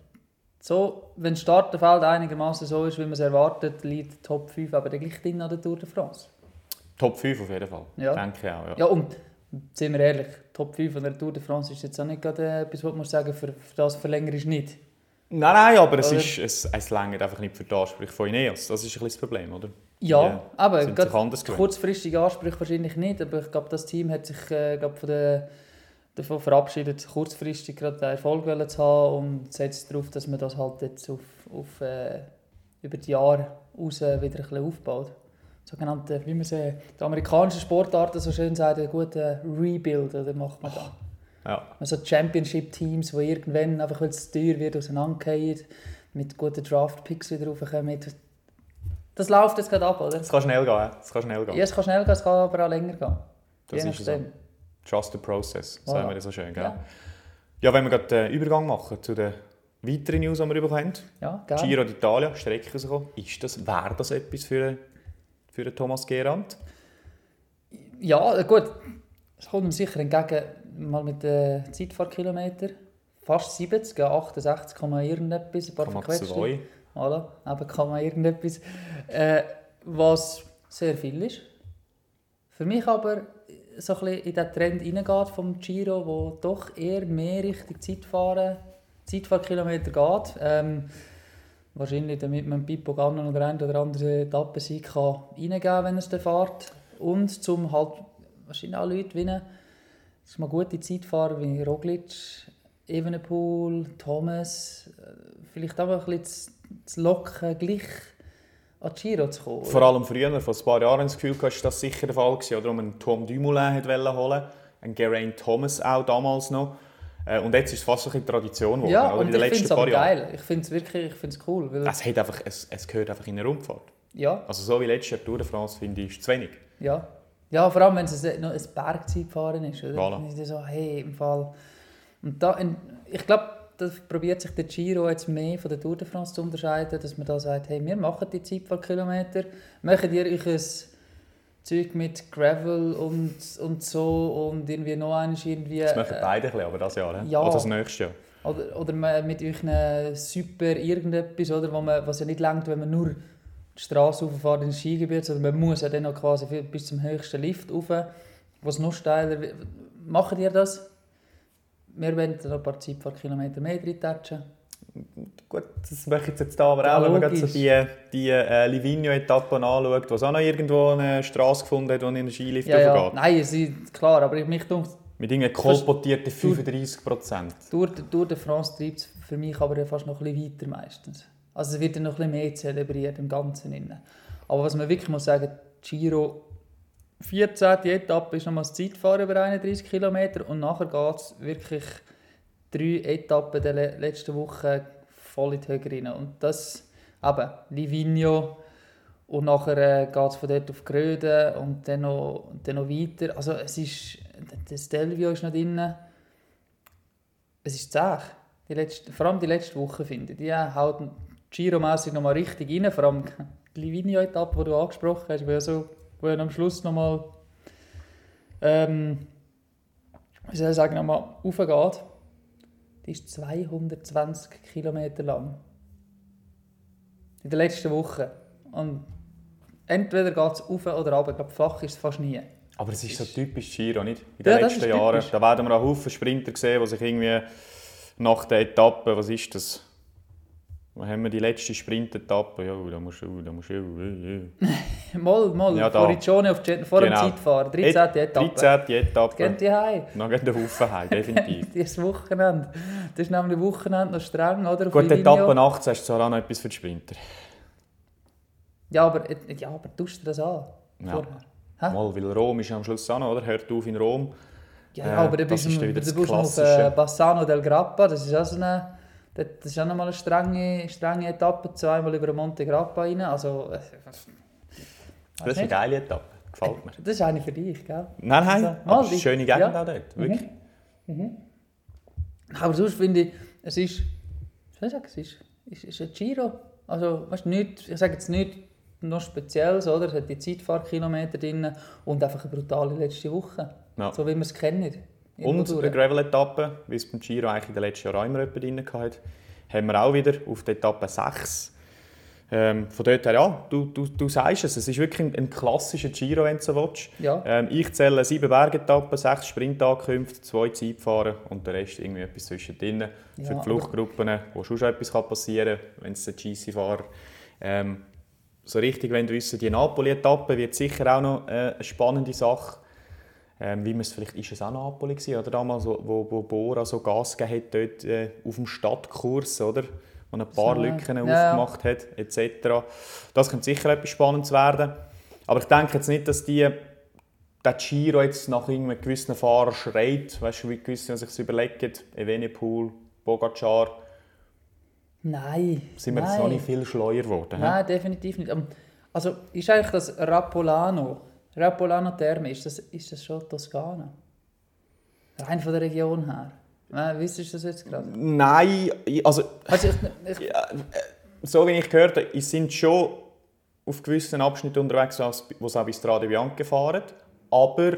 so, wenn das Starterfeld einigermaßen so ist, wie man es erwartet, liegt die Top 5 aber gleich drin an der Tour de France. Top 5 auf jeden Fall. Ja. Denke ich auch, ja. Ja, und sind wir ehrlich, Top 5 von der Tour de France ist jetzt auch nicht gerade äh, etwas, was man sagen für, für das verlängern ist nicht. Nein, nein, aber es, Oder? ist, es, es reicht einfach nicht für die Ansprüche von Ineos. Das ist ein bisschen das Problem, oder? Ja, Ja, aber anders gewöhnt. kurzfristige Ansprüche wahrscheinlich nicht, aber ich glaube, das Team hat sich äh, glaub, von der, davon verabschiedet, kurzfristig gerade den Erfolg zu haben und setzt darauf, dass man das halt jetzt auf, auf, äh, über die Jahre raus wieder ein bisschen aufbaut. Sogenannte, wie man sie, die amerikanischen Sportarten so schön sagen, einen guten Rebuild oder macht man da. Ja. Also Championship-Teams, die irgendwann, einfach weil es teuer wird, auseinandergehen, mit guten Draft-Picks wieder raufkommen. Das läuft jetzt gerade ab, oder? Es kann schnell gehen. ja. Es kann schnell gehen. Ja, es kann schnell gehen, es kann aber auch länger gehen. Das Je ist so. Trust the process, Voilà. sagen wir das so schön. Gell? Ja. Ja. wenn wir gerade den Übergang machen zu den weiteren News, die wir bekommen haben. Ja, gerne. Giro d'Italia, Strecke rausgekommen. Ist das, wäre das etwas für, für den Thomas Gerand? Ja, gut. Es kommt ihm sicher entgegen, mal mit den Zeitfahrkilometern. Fast 70, ja, 68, Komma irgendetwas, ein paar verquetschte. 2. Voilà, eben kann man irgendetwas. Äh, was sehr viel ist. Für mich aber so ein bisschen in den Trend hineingeht vom Giro, wo doch eher mehr Richtung Zeitfahren Zeitfahrkilometer geht. Ähm, wahrscheinlich damit man Pippo Gannon oder ein oder andere Etappensieg kann reingeben kann, wenn er es fährt. Und zum halt wahrscheinlich auch Leute gewinnen. Das ist mal gute Zeitfahrer wie Roglic, Evenepoel, Thomas. äh, Vielleicht auch ein bisschen zu, locken, gleich an die Giro zu kommen. Vor allem früher, vor ein paar Jahren, das Gefühl, ist das sicher der Fall gewesen, oder? Um einen Tom Dumoulin holen, einen Geraint Thomas auch damals noch. Äh, Und jetzt ist es fast so ein bisschen Tradition geworden, ja, oder? und ich finde es aber geil. Ich finde es wirklich ich find's cool. Weil, Es, hat einfach, es, es gehört einfach in eine Rundfahrt. ja, Also so wie letztes Jahr Tour de France, finde ich, ist zu wenig. ja. Ja, vor allem, wenn es noch ein Bergzeitfahren ist. Oder? Voilà. Dann ist es so, hey, im Fall... Und da, ich glaube, da probiert sich der Giro jetzt mehr von der Tour de France zu unterscheiden, dass man da sagt, hey, wir machen die Zeitfahrkilometer, machen ihr euch ein Zeug mit Gravel und, und so und irgendwie noch eines irgendwie... Das machen äh, beide ein bisschen, aber das Jahr. ne? ja. Oder das nächste Jahr. Oder, oder mit euch einem super irgendetwas, oder, wo man, was ja nicht langt, wenn man nur die Straße rauffährt ins Skigebiet, sondern man muss ja dann noch quasi bis zum höchsten Lift rauf, was noch steiler wird. Macht ihr das? Wir wollen noch ein paar Zeitfahrkilometer mehr drin touchen. Gut, das mache ich jetzt da aber Ja, auch, wenn man so die, die äh, Livigno-Etappen anschaut, wo es auch noch irgendwo eine Straße gefunden hat, wo in den Skilift Ja, ja. Nein, es ist klar, aber mich denkt, Mit irgendwie kolportierten 35 Prozent. Tour, Tour de France treibt es für mich aber fast noch ein bisschen weiter meistens. Also es wird dann noch ein bisschen mehr zelebriert im Ganzen. Innen. Aber was man wirklich muss sagen, Giro 14. Etappe ist nochmal das Zeitfahren über 31 Kilometer und nachher geht es wirklich drei Etappen der le- letzten Woche voll in die Höhe rein. Und das eben Livigno und nachher äh, geht es von dort auf Gröden und dann noch, dann noch weiter. Also es ist, das Stelvio ist noch drin. Es ist zäh. Die letzte, vor allem die letzte Woche, finde ich. Die haut Giro-mässig nochmal richtig rein. Vor allem die Livigno-Etappe, die du angesprochen hast, wo ja, so, wo am Schluss nochmal, ähm, wie soll ich sagen, nochmal raufgeht. Die ist 220 Kilometer lang. In der letzten Woche. Und entweder geht es rauf oder runter. Ich glaube, flach ist es fast nie. Aber es ist so typisch Giro, nicht? In Ja, den das letzten Jahren. Da werden wir einen Haufen Sprinter sehen, die sich irgendwie nach der Etappe, was ist das? Wo haben wir die letzte Sprint-Etappe? Ja, da musst du, da musst du. Mal, mal, Ja, vor Riccione auf Jet, vor Genau. dem Zeitfahren. 13. Etappe. 13. Gehen Etappe. die heim. Dann gehen die Haufen heim, definitiv. Das Wochenende. Das ist nämlich Wochenende noch streng, oder? Gut. Etappe 18 ist zwar auch noch etwas für die Sprinter. Ja, aber, äh, ja, aber tust du das an? Ja. Vorher? Hä? Mal, weil Rom ist am Schluss auch noch, oder? Hört auf in Rom. Ja, Äh, aber dann das bist ist du dann du bist noch auf äh, Bassano del Grappa. Das ist auch so eine, das ist auch nochmal eine strenge, strenge Etappe, zweimal über Monte Grappa rein. Also, äh, Das ist eine geile Etappe. Gefällt mir. das ist eine für dich, gell? Nein, nein, Also, aber es ist eine schöne Gegend ja. auch dort. Wirklich. Aber sonst finde ich, es ist, soll ich sagen, es ist, es ist ein Giro. Also, weißt, nicht, ich sage jetzt nicht noch Spezielles, oder? Es hat die Zeitfahrkilometer drin und einfach eine brutale letzte Woche. Ja. So wie wir es kennen. Und eine. Gravel-Etappe, wie es beim Giro eigentlich in den letzten Jahren immer jemand drin hatte, haben wir auch wieder auf der Etappe 6. Ähm, von dort her, ja, du, du, du sagst es, es ist wirklich ein, ein klassischer Giro, wenn du so willst. Ja. Ähm, ich zähle sieben Bergetappen, sechs Sprintankünfte, zwei Zeitfahren und der Rest irgendwie etwas zwischendrin. Ja, Für die Fluchtgruppen, wo schon schon etwas passieren kann, wenn es ein GC-Fahrer ähm, so richtig wenn du wissen, die Napoli-Etappe wird sicher auch noch äh, eine spannende Sache. Ähm, wie man es vielleicht, ist es auch Napoli gewesen, oder damals, wo, wo, Bora so Gas gegeben hat, dort äh, auf dem Stadtkurs, oder? Wo ein paar So, Lücken ja, aufgemacht hat, etc. Das könnte sicher etwas Spannendes werden. Aber ich denke jetzt nicht, dass die, der Giro jetzt nach irgendeinem gewissen Fahrer schreit, weißt du, wie gewisse sich überlegen, Evenepoel, Pogacar, Nein. sind wir nein. jetzt noch nicht viel schleuer geworden. Nein, definitiv nicht. Ähm, Also ist eigentlich das Rapolano, Rapolano Terme, ist das, ist das schon Toskana? Rein von der Region her. Nein, wisst ihr das jetzt gerade? Nein, also Also ich, ich, äh, so wie ich gehört habe, sind schon auf gewissen Abschnitten unterwegs, wo sie auch bei Strade Bianca fahren. Aber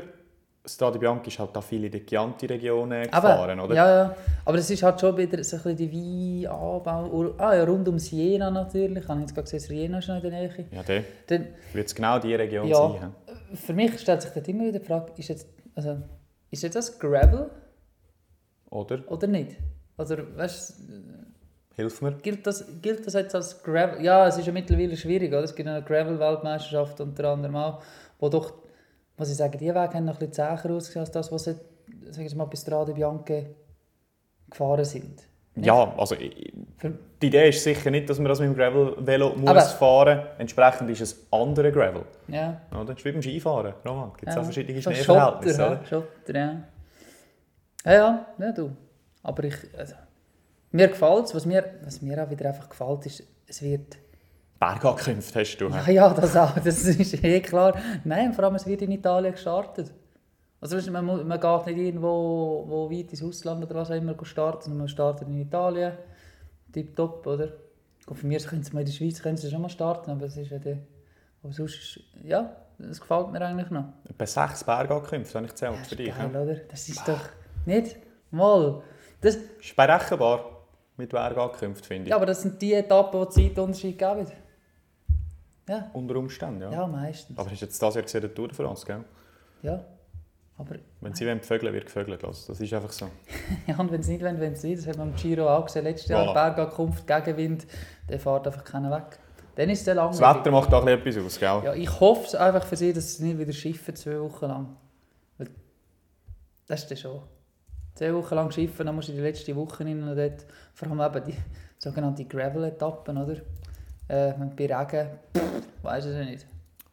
Strade Bianca ist halt auch viel in die Chianti-Region äh, gefahren, aber, oder? Ja, ja. Aber es ist halt schon wieder so ein bisschen die Weinanbau. Ah ja, rund um Siena natürlich. Ich habe jetzt gerade gesehen, Siena ist noch in der Nähe. Ja, dann Dann, wird es genau die Region Ja. sein. Für mich stellt sich dort immer wieder die Frage, ist jetzt, also, ist jetzt das Gravel Oder? oder nicht? Oder weißt, Hilf mir. gilt, das, gilt das jetzt als Gravel? Ja, es ist ja mittlerweile schwierig. Oder? Es gibt eine Gravel-Weltmeisterschaft unter anderem auch, wo doch, muss ich sagen, die Wege haben noch ein bisschen zäher ausgesehen als das, was sie, sag ich mal, bei Strade Bianche gefahren sind. Ja, also die Idee ist sicher nicht, dass man das mit dem Gravel-Velo muss fahren Entsprechend ist es andere Gravel. ja. Oder? Das ist wie beim Skifahren, Roman. Gibt es ja. auch verschiedene So Schneeverhältnisse, Schotter, oder? ja. Schotter, ja. Ja, ja, ja, du. Aber ich, also, mir gefällt es. Was mir, was mir auch wieder einfach gefällt, ist, es wird... Bergankünfte hast du. Ja, ja, das auch. Das ist eh klar. Nein, vor allem, es wird in Italien gestartet. Also weisst du, man, man geht nicht irgendwo wo weit ins Ausland oder was auch immer starten, sondern man startet in Italien. Tipptopp, oder? Und für mich können sie mal in der Schweiz können sie schon mal starten, aber es ist ja der... Aber sonst. Ja, das gefällt mir eigentlich noch. Etwa sechs Bergankünfte habe ich gezählt Das für ist dich. geil, ja? oder? Das ist doch... Nicht? Mal. Das, Ist berechenbar mit Bergankünften, finde ich. ja, aber das sind die Etappen, die Zeitunterschied geben. Ja, Unter Umständen, ja. ja, meistens. Aber ist jetzt das Jahr gesehen, der Tour de France, gell? Ja. Aber Wenn sie wollen vögeln, wird gevögelt. Also, das ist einfach so. Ja, und wenn es nicht wollen, wenn es nicht. Das hat man im Giro auch gesehen. Letztes Jahr Voilà. Bergankunft, Gegenwind, der fährt einfach keiner weg. Dann ist es sehr Das langweilig. Wetter macht auch etwas aus, gell? Ja, ich hoffe es einfach für sie, dass sie nicht wieder schiffen, zwei Wochen lang. Weil das ist dann schon. Zwei Wochen lang schiffen, dann musst du die letzte Woche rein und dort, vor allem eben die sogenannten Gravel-Etappen, oder? Äh, bei Regen, weiss ich nicht.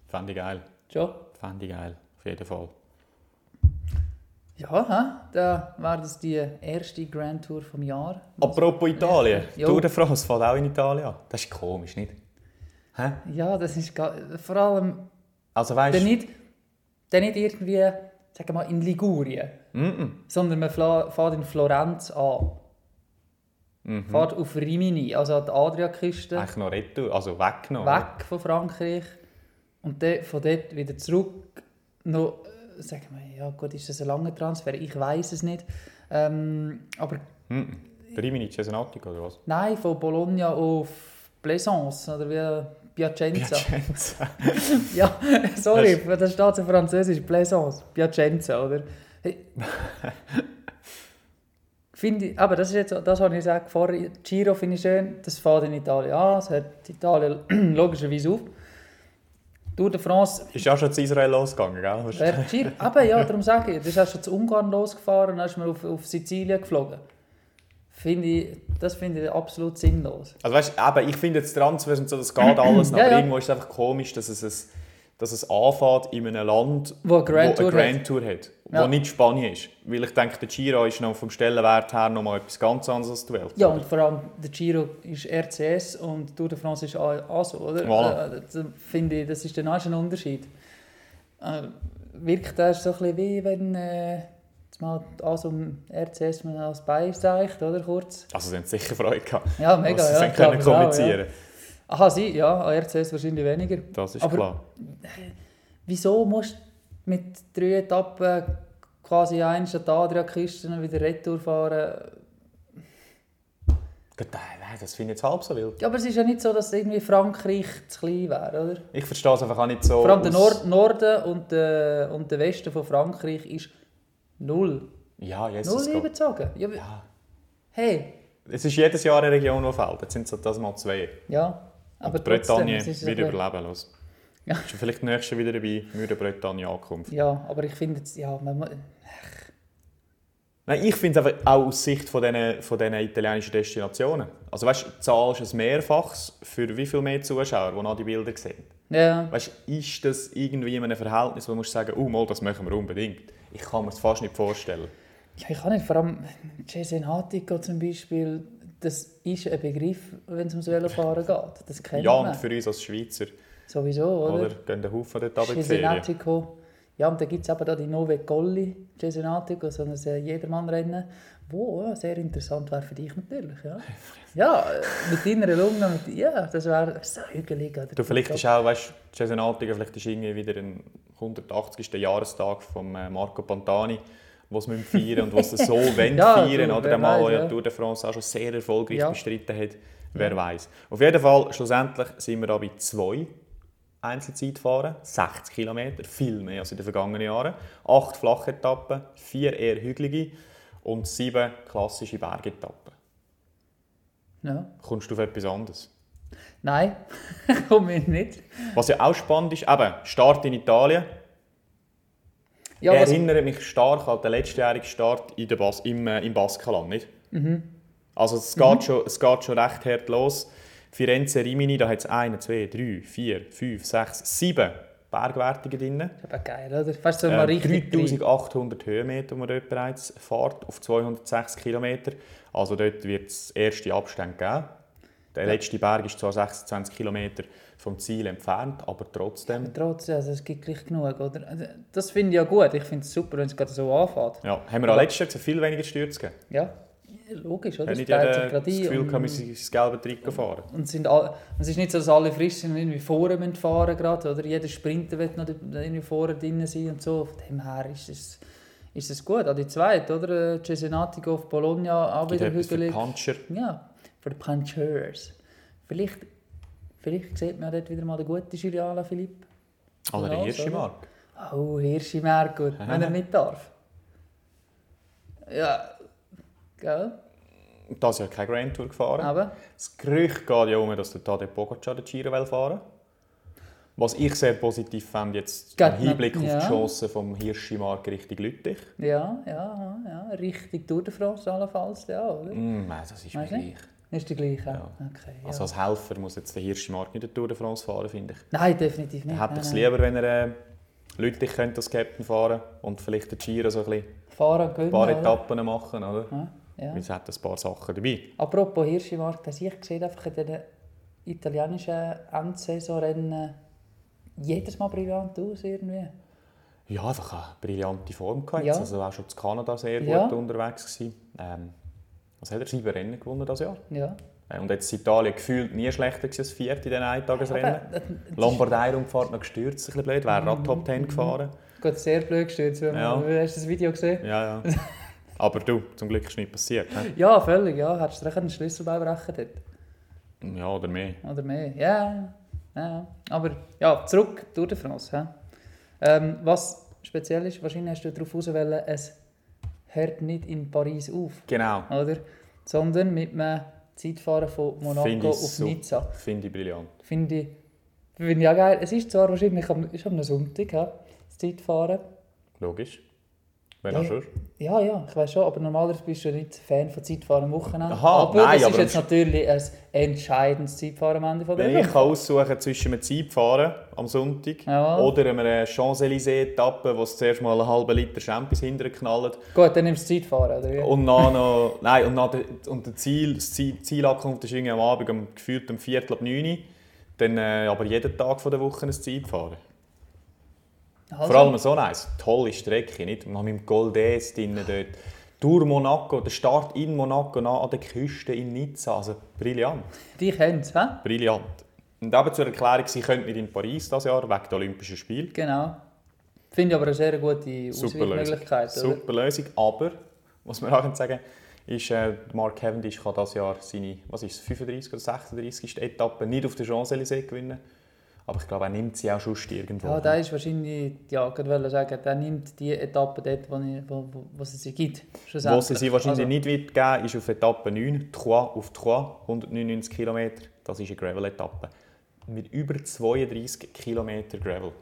Fände ich geil. Schon? Fände ich geil. Auf jeden Fall. Ja, hä? da wäre das die erste Grand Tour vom Jahr. Apropos Italien. Jo. Tour de France fällt auch in Italien. Das ist komisch, nicht? Hä? Ja, das ist vor allem Also weißt du... nicht, dann nicht irgendwie, sagen wir mal, in Ligurien, Mm sondern man fährt in Florenz an. Mhm. Fährt auf Rimini, also an die Adriaküste, Eigentlich noch retour, also weggenommen. weg von Frankreich. Und dann von dort wieder zurück. Noch, sagen wir, ja gut, ist das ein langer Transfer? Ich weiß es nicht. Ähm, aber Mhm. Rimini Cesenatico oder was? nein, von Bologna auf Plaisance oder wie Piacenza. Piacenza. Ja, sorry, das steht auf Französisch, Plaisance, Piacenza, oder? Hey. finde ich, aber das ist jetzt, das habe ich gesagt vorher, Giro finde ich schön, das fährt in Italien an, es hört Italien logischerweise auf. Tour de France, Ist ja schon zu Israel losgegangen, gell? Hast du- wer Giro, aber ja, darum sage ich, das ist auch schon zu Ungarn losgefahren, dann ist man auf, auf Sizilien geflogen. Finde ich, das finde ich absolut sinnlos. Also weißt du, eben, ich finde jetzt Transfers und so, das geht alles. Ja, aber ja. irgendwo ist es einfach komisch, dass es, ein, dass es anfängt in einem Land, Wo eine Grand wo Tour eine Grand Tour hat. Ja. Wo nicht Spanien ist. Weil ich denke, der Giro ist noch vom Stellenwert her noch mal etwas ganz anderes als die Welt. Ja, und vor allem der Giro ist RCS und Tour de France ist ASO, oder? Voilà. Äh, Das finde ich, das ist dann auch schon ein Unterschied. Äh, wirkt das so ein bisschen wie wenn äh, jetzt mal ASO und RCS mal als Beiseicht, oder? Kurz. Also sie haben sicher Freude gehabt. Ja, mega, dass sie ja. glaube können es auch, kommunizieren Ja. Aha, sie, ja, an RCS wahrscheinlich weniger. Das ist Aber- klar. Wieso musst du mit drei Etappen quasi eins an die Adriaküste und wieder Retour fahren? Nein, nein, das finde ich jetzt halb so wild. Ja, aber es ist ja nicht so, dass irgendwie Frankreich zu klein wäre, oder? Ich verstehe es einfach auch nicht so. Vor allem der Nord Norden und der, und der Westen von Frankreich ist null. Ja, Null Jesus Gott. überzogen. Ja, Ja. Hey, Es ist jedes Jahr eine Region, die fällt. Jetzt sind es das mal zwei. ja. Aber Bretagne trotzdem, es wieder überleben los. Ja. Ist vielleicht das nächste wieder dabei, würde Bretagne Ankunft. Ja, aber ich finde jetzt, ja, man, mu- Nein, ich finde es einfach auch aus Sicht von diesen, von diesen italienischen Destinationen. Also weißt du, zahlst ein Mehrfaches für wie viel mehr Zuschauer, die noch die Bilder sehen? ja, Weißt du, ist das irgendwie in einem Verhältnis, wo du musst sagen, oh, mal, das machen wir unbedingt? Ich kann mir das fast nicht vorstellen. ja, ich kann nicht, vor allem Jason Hatico zum Beispiel, das ist ein Begriff, wenn es ums Velofahren geht. Das kennt Ja, und für uns als Schweizer, Sowieso, oder? oder? Gehen der Haufen dort runter in die. Ja, und dann gibt es eben da die Nove Colli Cesenatico, so ein äh, Jedermann-Rennen, wo ja, sehr interessant wäre für dich natürlich. Ja, ja äh, mit deiner Lunge, mit, ja, das wäre so hügelig. Du, vielleicht ist auch, weißt du, Cesenatico, vielleicht ist irgendwie wieder ein 180. Jahrestag von äh, Marco Pantani, wo sie feiern und was sie so wollen Ja, feiern. Oder der Mann, der ja ja. Tour de France auch schon sehr erfolgreich Ja. bestritten hat, wer weiß. Auf jeden Fall, schlussendlich sind wir da bei zwei Einzelzeitfahren, 60 Kilometer, viel mehr als in den vergangenen Jahren. Acht Flachetappen, vier eher hügelige und sieben klassische Bergetappen. Ja. Kommst du auf etwas anderes? Nein, komme ich nicht. Was ja auch spannend ist, eben, Start in Italien. Ja, er was, erinnert mich stark an den letztjährigen Start in der Bas im, äh, im Baskenland, nicht? Mhm. Also es geht, schon, es geht schon recht hart los. Firenze, Rimini, da hat es 1, 2, 3, 4, 5, 6, 7 Bergwertungen drin. Das ist aber geil, oder? Fast so Äh, mal richtig rein. 3800 Höhenmeter, die man dort bereits fährt, auf 206 Kilometer. Also dort wird es erste Abstände geben. Der letzte Berg ist zwar 26 Kilometer vom Ziel entfernt, aber trotzdem. Trotzdem, also es gibt gleich genug, oder? Also, Das finde ich ja gut. Ich finde es super, wenn es gerade so anfängt. Ja, haben wir auch letztes Jahr viel weniger Stürze gegeben. Ja, logisch, oder? Hat Es nicht jeder das Gefühl und- wir sind ins gelbe Trikot fahren. Und es, sind all, es ist nicht so, dass alle frisch sind und irgendwie vorne müssen fahren gerade, oder jeder Sprinter will noch irgendwie vorne drin sein und so. Von dem her ist es, ist es gut. Auch die zweite, oder? Äh, Cesenatico auf Bologna, auch wieder etwas für hügelig. Puncher. Ja, für die Punchers. Vielleicht, vielleicht sieht man dort wieder mal den guten Juliana Philipp. Oder der Genau, Hirschimark. Oh, Hirschimer, gut, wenn er nicht darf. Ja, gell? Das Jahr keine Grand Tour gefahren. Aber, Das Gerücht geht ja um, dass der Tadej Pogacar den Giro will fahren Was ich sehr positiv fand, jetzt Geht im Hinblick noch- auf ja. die Chancen vom Hirschimark Richtung Lüttich. ja, ja, ja, richtig Tour de France allenfalls, ja, oder? Mm, nein, das ist mir gleich. Ist die gleiche? Ja. Okay, ja. Also als Helfer muss jetzt der Hirschimark nicht den Tour de France fahren, finde ich. Nein, definitiv nicht. Dann hätte ich es lieber, wenn er äh, Lüttich könnte als Captain fahren und vielleicht den Giro so ein, bisschen. Fahren, gewinnen, ein paar oder? Etappen machen, oder? Ja, ja. Weil es hat ein paar Sachen dabei. Apropos Hirschimark, das ich gesehen einfach in den italienischen Endsaisonrennen jedes Mal brillant aus irgendwie. Ja, einfach eine brillante Form gehabt. Ja. Also auch schon in Kanada sehr gut unterwegs gewesen. Ähm, was hat er? Sieben Rennen gewonnen das Jahr. Ja. Äh, Und jetzt in Italien gefühlt nie schlechter als vierte in diesen Eintagesrennen. Äh, das ist- Lombardei-Rundfahrt noch gestürzt, ein bisschen blöd. Wäre auch Top 10 gefahren. Gut, sehr blöd gestürzt. wenn man- Ja. Hast du das Video gesehen? Ja, ja. Aber du, zum Glück ist nichts passiert. hä? Ja, völlig. Ja. Hättest du einen Schlüsselbein brechen dort? Ja, oder mehr. Oder mehr? Ja, ja. Aber ja, zurück Tour de France. Ähm, was speziell ist, wahrscheinlich hast du darauf es hört nicht in Paris auf, Genau. oder? Sondern mit einem Zeitfahren von Monaco auf super. Nizza. Finde ich brillant. Finde ich, finde ich auch geil. Es ist zwar wahrscheinlich am, ist am Sonntag, hä, das Zeitfahren. Logisch. Wenn Ja. schon. Ja, ja, ich weiß schon, aber normalerweise bist du nicht Fan von Zeitfahren am Wochenende. Aha, aber nein, das ist jetzt natürlich ein entscheidendes Zeitfahren am Ende von der Wenn ich kann aussuchen zwischen einem Zeitfahren am Sonntag Ja. oder einer Champs-Élysées-Etappe, wo es zuerst mal einen halben Liter Champis hinterher knallt Gut, dann nimmst du Zeitfahren, oder wie? und dann noch, nein, und dann und der Ziel, das Ziel, Zielankunft ist irgendwie am Abend um, gefühlt um Viertel ab 9 Uhr. Dann äh, aber jeden Tag von der Woche ein Zeitfahren. Also, Vor allem so nice, tolle Strecke, nicht? Noch mit dem Goldes drin dort. Durch Monaco, der Start in Monaco, an der Küste in Nizza, also brillant. Die kennen es, hä? Brillant. Und eben zur Erklärung, sie können nicht in Paris dieses Jahr, wegen der Olympischen Spiele. Genau. Finde ich aber eine sehr gute Super. Ausweichmöglichkeit, oder? Super Lösung, aber, was man auch sagen ist, äh, Mark Cavendish kann dieses Jahr seine, was ist es, 35 oder 36. Etappe nicht auf der Champs-Élysées gewinnen. Aber ich glaube, er nimmt sie auch schon irgendwo. Ja, der ist wahrscheinlich, ja, ich wollte sagen, der nimmt die Etappe dort, wo, wo, wo, wo es sie gibt. Wo sie sie wahrscheinlich Also, nicht wird geben, ist auf Etappe 9, Trois auf Trois, 199 km. Das ist eine Gravel-Etappe. Mit über 32 km Gravel.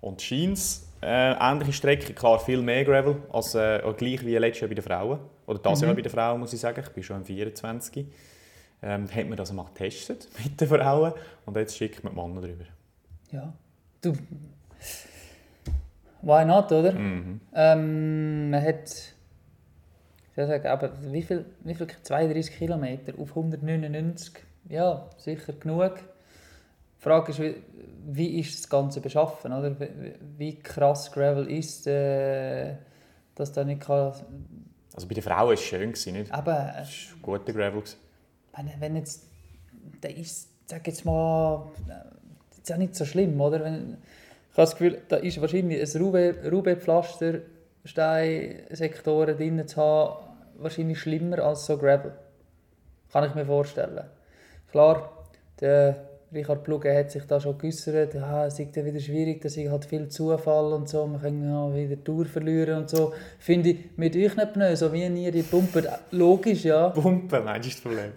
Und Scheins, äh, ähnliche Strecke, klar viel mehr Gravel, als äh, gleich wie letztes Jahr bei den Frauen. Oder das Mhm. Jahr bei den Frauen, muss ich sagen. Ich bin schon am 24. Ähm, hat man das mal getestet mit den Frauen und jetzt schickt man die Männer drüber. Ja. Du. Why not, oder? Mhm. Ähm, man hat. Ich sagen, aber wie viel, wie viel 32 Kilometer auf 199? Ja, sicher genug. Die Frage ist, wie, wie ist das Ganze beschaffen? Oder? Wie, wie krass Gravel ist, äh, dass da nicht kann. Also bei den Frauen war es schön, nicht? Aber äh, Es war guter Gravel. gewesen. Wenn, jetzt. Da ist, sag jetzt mal. Das ist ja nicht so schlimm, oder? Wenn, ich habe das Gefühl, da ist wahrscheinlich ein Roubaix- Roubaix-Pflaster, Steinsektoren drin zu haben, wahrscheinlich schlimmer als so Gravel. Kann ich mir vorstellen. Klar, der Richard Pluge hat sich da schon geäußert, ja, es ist ja wieder schwierig, dass ich halt viel Zufall und so, wir können ja wieder die Tour verlieren und so. Finde ich, mit euch nicht Pneu, so wie ihr die Pumpe, logisch, ja. Pumpen, meinst du das Problem?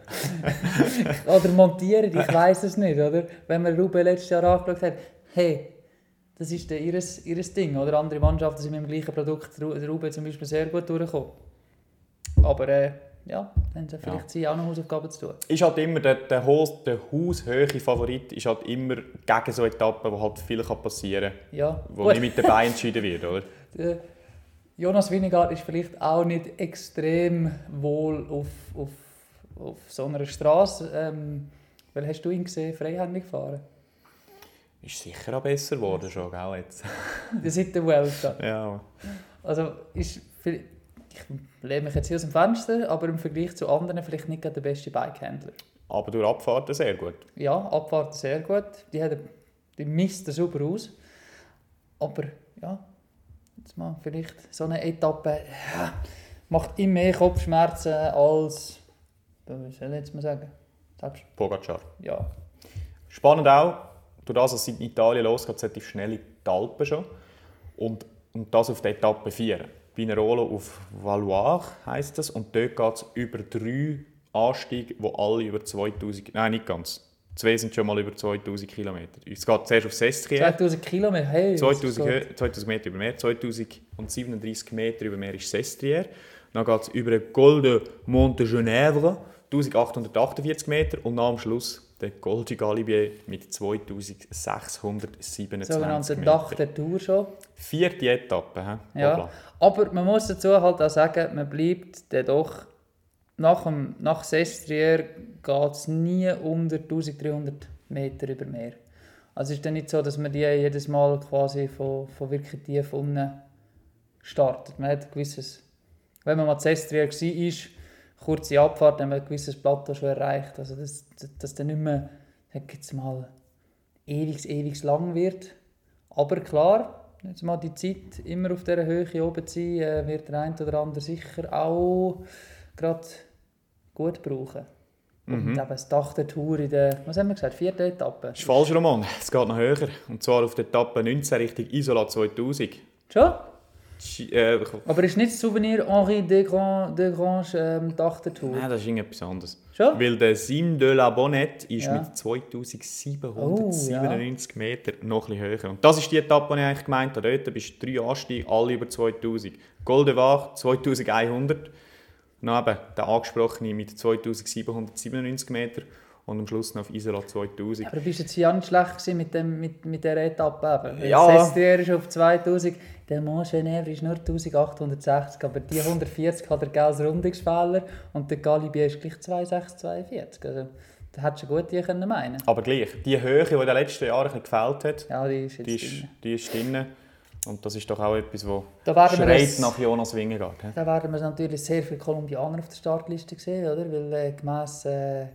Oder montieren, ich weiß es nicht, oder? Wenn man Ruben letztes Jahr angeschaut hat, hey, das ist der, ihres, ihres Ding, oder? Andere Mannschaften sind mit dem gleichen Produkt, Ruben zum Beispiel, sehr gut durchgekommen. Aber, äh, ja, dann haben sie vielleicht sie auch noch Hausaufgaben zu tun. ist halt immer der, der, Haus, der haushöhe Favorit ist halt immer gegen so Etappen, wo halt viel passieren kann, Ja, wo gut. nicht mit Beinen entschieden wird, oder? Der Jonas Winnegaard ist vielleicht auch nicht extrem wohl auf, auf, auf so einer Straße. Ähm, weil hast du ihn gesehen, freihändig fahren? Ist sicher auch besser geworden schon, gell, jetzt. Seit der Vuelta. ja. Also ist, ich lehne mich jetzt hier aus dem Fenster, aber im Vergleich zu anderen vielleicht nicht gerade der beste Bikehändler. Aber durch Abfahrten sehr gut. Ja, Abfahrt sehr gut. Die, hat, die misst er super aus. Aber ja, jetzt mal vielleicht so eine Etappe ja, macht immer mehr Kopfschmerzen als, was soll ich jetzt mal sagen? Selbst, Pogacar. ja, Spannend auch, durch das, es in Italien losgeht, relativ schnell in die Alpen schon. Und, und das auf der Etappe 4. Pinerolo auf Valois heisst das. Und dort geht es über drei Anstiege, die alle über 2000, nein nicht ganz. Zwei sind schon mal über 2000 Kilometer. Es geht zuerst auf Sestriere. 2000 Kilometer, hey, das 2000, ist gut. Hö- 2000 Meter über Meer, 2037 Meter über Meer ist Sestriere. Dann geht es über den Col de Monte Genèvre, 1848 Meter. Und dann am Schluss der du Galibier mit 2627 sogenannte Meter. Dach der Tour schon. Vierte Etappe. He? Ja. Aber man muss dazu halt auch sagen, man bleibt dann doch nach, dem, nach Sestriere geht es nie unter 1300 Meter über Meer. Also es ist dann nicht so, dass man die jedes Mal quasi von, von wirklich tief unten startet. Man hat ein gewisses, wenn man mal zu Sestriere war, kurze Abfahrt, hat man ein gewisses Plateau schon erreicht. Also dass das, dann nicht mehr, jetzt mal, ewig, ewig lang wird. Aber klar, jetzt mal die Zeit immer auf dieser Höhe oben zu sein, äh, wird der eine oder andere sicher auch gerade gut brauchen. Und eben das Dach der Tour in der, was haben wir gesagt, vierten Etappe. Das ist falsch, Roman. Es geht noch höher. Und zwar auf der Etappe 19 Richtung Isola 2000. Schon? Äh, Aber ist nicht das Souvenir Henri de Grand, de Grange ähm, Dach der Tour? Nein, das ist irgendetwas anderes. Schon? Weil der Sim de la Bonnette ist Ja. mit 2797 Oh, Meter noch ein bisschen höher. Und das ist die Etappe, die ich eigentlich gemeint habe. Dort bist du drei Anstiege, alle über 2000. Goldewach 2100. Dann eben der angesprochene mit 2797 Meter. Und am Schluss noch auf Isola 2000. Aber du bist jetzt ja nicht schlecht mit, dem, mit, mit dieser Etappe. Eben. Ja. Ja. Sestier ist auf 2000, der Mont Genèvre ist nur 1860, aber die 140 hat er als Rundungsfehler und der Galibier ist gleich 2642. Also, da hättest du gut die können meinen Aber gleich, die Höhe, die in den letzten Jahren ein gefällt hat, Ja, die ist jetzt die ist, drin. die ist drin. Und das ist doch auch etwas, das Da werden wir schreit es- nach Jonas Wingegaard. Da werden wir natürlich sehr viele Kolumbianer auf der Startliste sehen, oder? Weil äh, gemäss äh,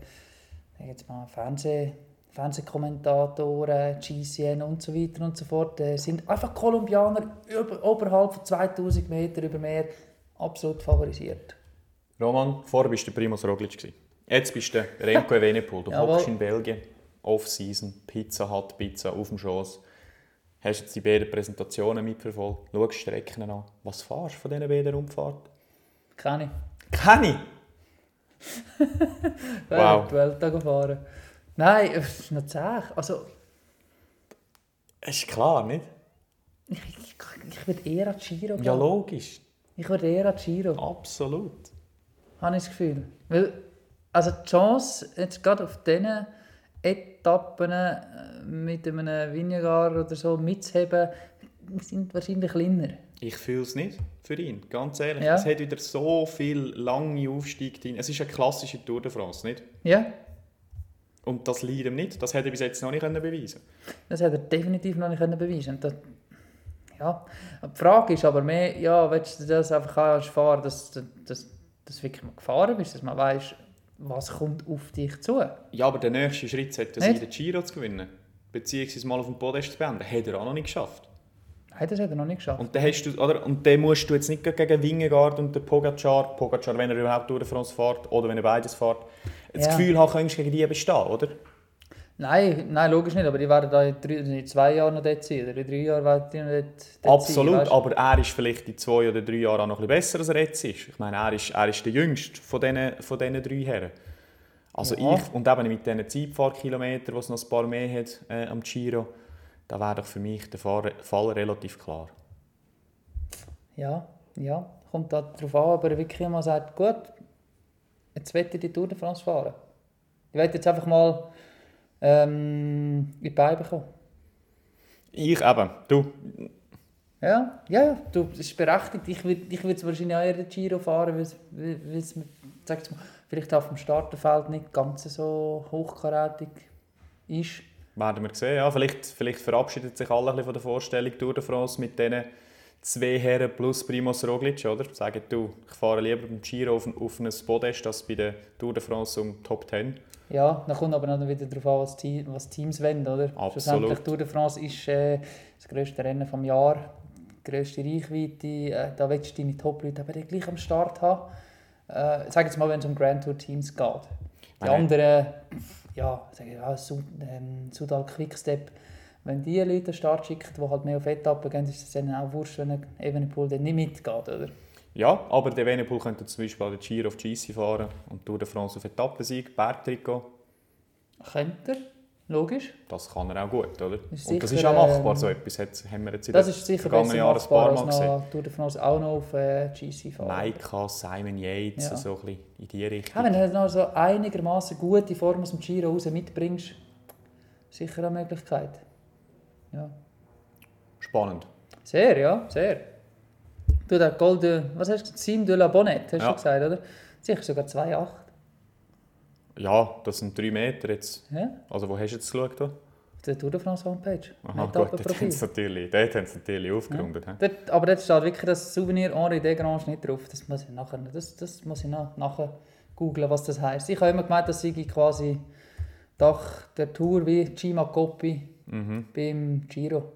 jetzt mal, Fernseh, Fernsehkommentatoren, GCN und so weiter und so fort, äh, sind einfach Kolumbianer über, oberhalb von 2000 Meter über Meer absolut favorisiert. Roman, vorher bist du Primus Roglic. Jetzt bist du Remco Evenepoel. Du hockst in Belgien, Off-Season, Pizza Hut, Pizza auf dem Schoss. Hast jetzt die beiden Präsentationen mitverfolgt, schaust Strecken an. Was fahrst du von diesen beiden Rundfahrten? Kann ich. Keine! Wow. Wow. Die Welt gefahren. Nein, es ist noch zäh. Also, Ist klar, nicht? ich, ich, ich würde eher an Giro gehen. Ja, logisch. Ich würde eher an Giro. Absolut. habe ich das Gefühl. Weil, also die Chance, jetzt gerade auf diesen Etappen äh, mit einem Vingegaard oder so mitzuheben, sind wahrscheinlich kleiner. Ich fühle es nicht für ihn, ganz ehrlich. Ja. Es hat wieder so viel lange Aufstiege drin. Es ist eine klassische Tour de France, nicht? Ja, Und das leidet ihm nicht. Das hätte er bis jetzt noch nicht können beweisen das hat er definitiv noch nicht können beweisen das, ja. Die Frage ist aber mehr, ja, willst du das einfach auch fahren, dass dass- dass dass du wirklich mal gefahren bist, dass man weiss, was kommt auf dich zu. Ja, aber der nächste Schritt sollte sein, den Giro zu gewinnen. Beziehungsweise mal auf dem Podest zu beenden. Hat er auch noch nicht geschafft. Nein, das hat er noch nicht geschafft. Und dann, hast du, oder? Und dann musst du jetzt nicht gegen Wingegaard und den Pogacar, Pogacar, wenn er überhaupt durch France fährt, oder wenn er beides fährt, das Ja. Gefühl haben, könntest du gegen die bestehen, oder? Nein, nein, logisch nicht, aber die werden da in, drei, in zwei Jahren noch dort sein. Oder in drei Jahren werden die noch dort, dort Absolut, sein, aber er ist vielleicht in zwei oder drei Jahren auch noch ein bisschen besser, als er jetzt ist. Ich meine, er ist, er ist der jüngste von diesen, von drei Herren. Also Ja. ich, und eben mit diesen Zeitfahrkilometern, die es noch ein paar mehr hat äh, am Giro, da wäre doch für mich der Fall, relativ klar. Ja, ja, kommt da drauf an, aber wirklich mal sagt, gut, jetzt will ich die Tour de France fahren. Ich will jetzt einfach mal ähm, in die Beine bekommen. Ich eben, du, Ja, ja, du, das ist berechtigt. Ich würde ich würd wahrscheinlich auch eher den Giro fahren, weil es- es mir, vielleicht auf dem Starterfeld nicht ganz so hochkarätig ist. Werden wir sehen. Ja, vielleicht, vielleicht verabschiedet sich alle ein bisschen von der Vorstellung Tour de France mit diesen zwei Herren plus Primoz Roglic, oder? Sagen, du, ich fahre lieber beim Giro auf, ein- auf ein Podest als bei der Tour de France um Top 10. Ja, dann kommt aber noch wieder darauf an, was, die, was Teams wollen, oder? Absolut. Schlussendlich Tour de France ist äh, das grösste Rennen des Jahres, die grösste Reichweite. Äh, da willst du deine Top-Leute aber dann gleich am Start haben. Äh, sag jetzt mal, wenn es um Grand Tour Teams geht. Die Nein. anderen, ja, sag ich, ja Sud, ähm, Sudal Quickstep, wenn die Leute an den Start schicken, die halt mehr auf Etappen gehen, ist es dann auch wurscht, wenn Evenepoel dann nicht mitgeht, oder? Ja, aber der Venepool könnte zum Beispiel auch den Giro auf GC fahren und Tour de France auf Etappensieg, Bergtrikot. Könnte er, logisch. Das kann er auch gut, oder? Ist und das sicher, ist auch machbar, ähm, so etwas hat, haben wir jetzt in Das den ist sicher vergangenen Jahren ein paar Mal gesehen. Tour de France auch noch auf äh, GC fahren. Maika, Simon Yates, Ja. so ein bisschen in die Richtung. Ja, wenn du noch so einigermaßen gute Form aus dem Giro raus mitbringst, sicher eine Möglichkeit. Ja. Spannend. Sehr, ja, sehr. Du, der Golden, was hast du gesagt? Sim de la Bonnette, hast Ja. du gesagt, oder? Sicher sogar 2,8. Ja, das sind drei Meter jetzt. Ja? Also wo hast du jetzt geschaut? Auf der Tour de France Homepage. Aha, gut, dort haben sie natürlich, dort haben sie natürlich aufgerundet. hä? Dort, aber dort steht wirklich das Souvenir Henri Desgrange nicht drauf. Das muss ich nachher, das, das muss ich nach, nachher googlen, was das heisst. Ich habe immer gemeint, das sei quasi Dach der Tour wie Cima Coppi Mhm. beim Giro.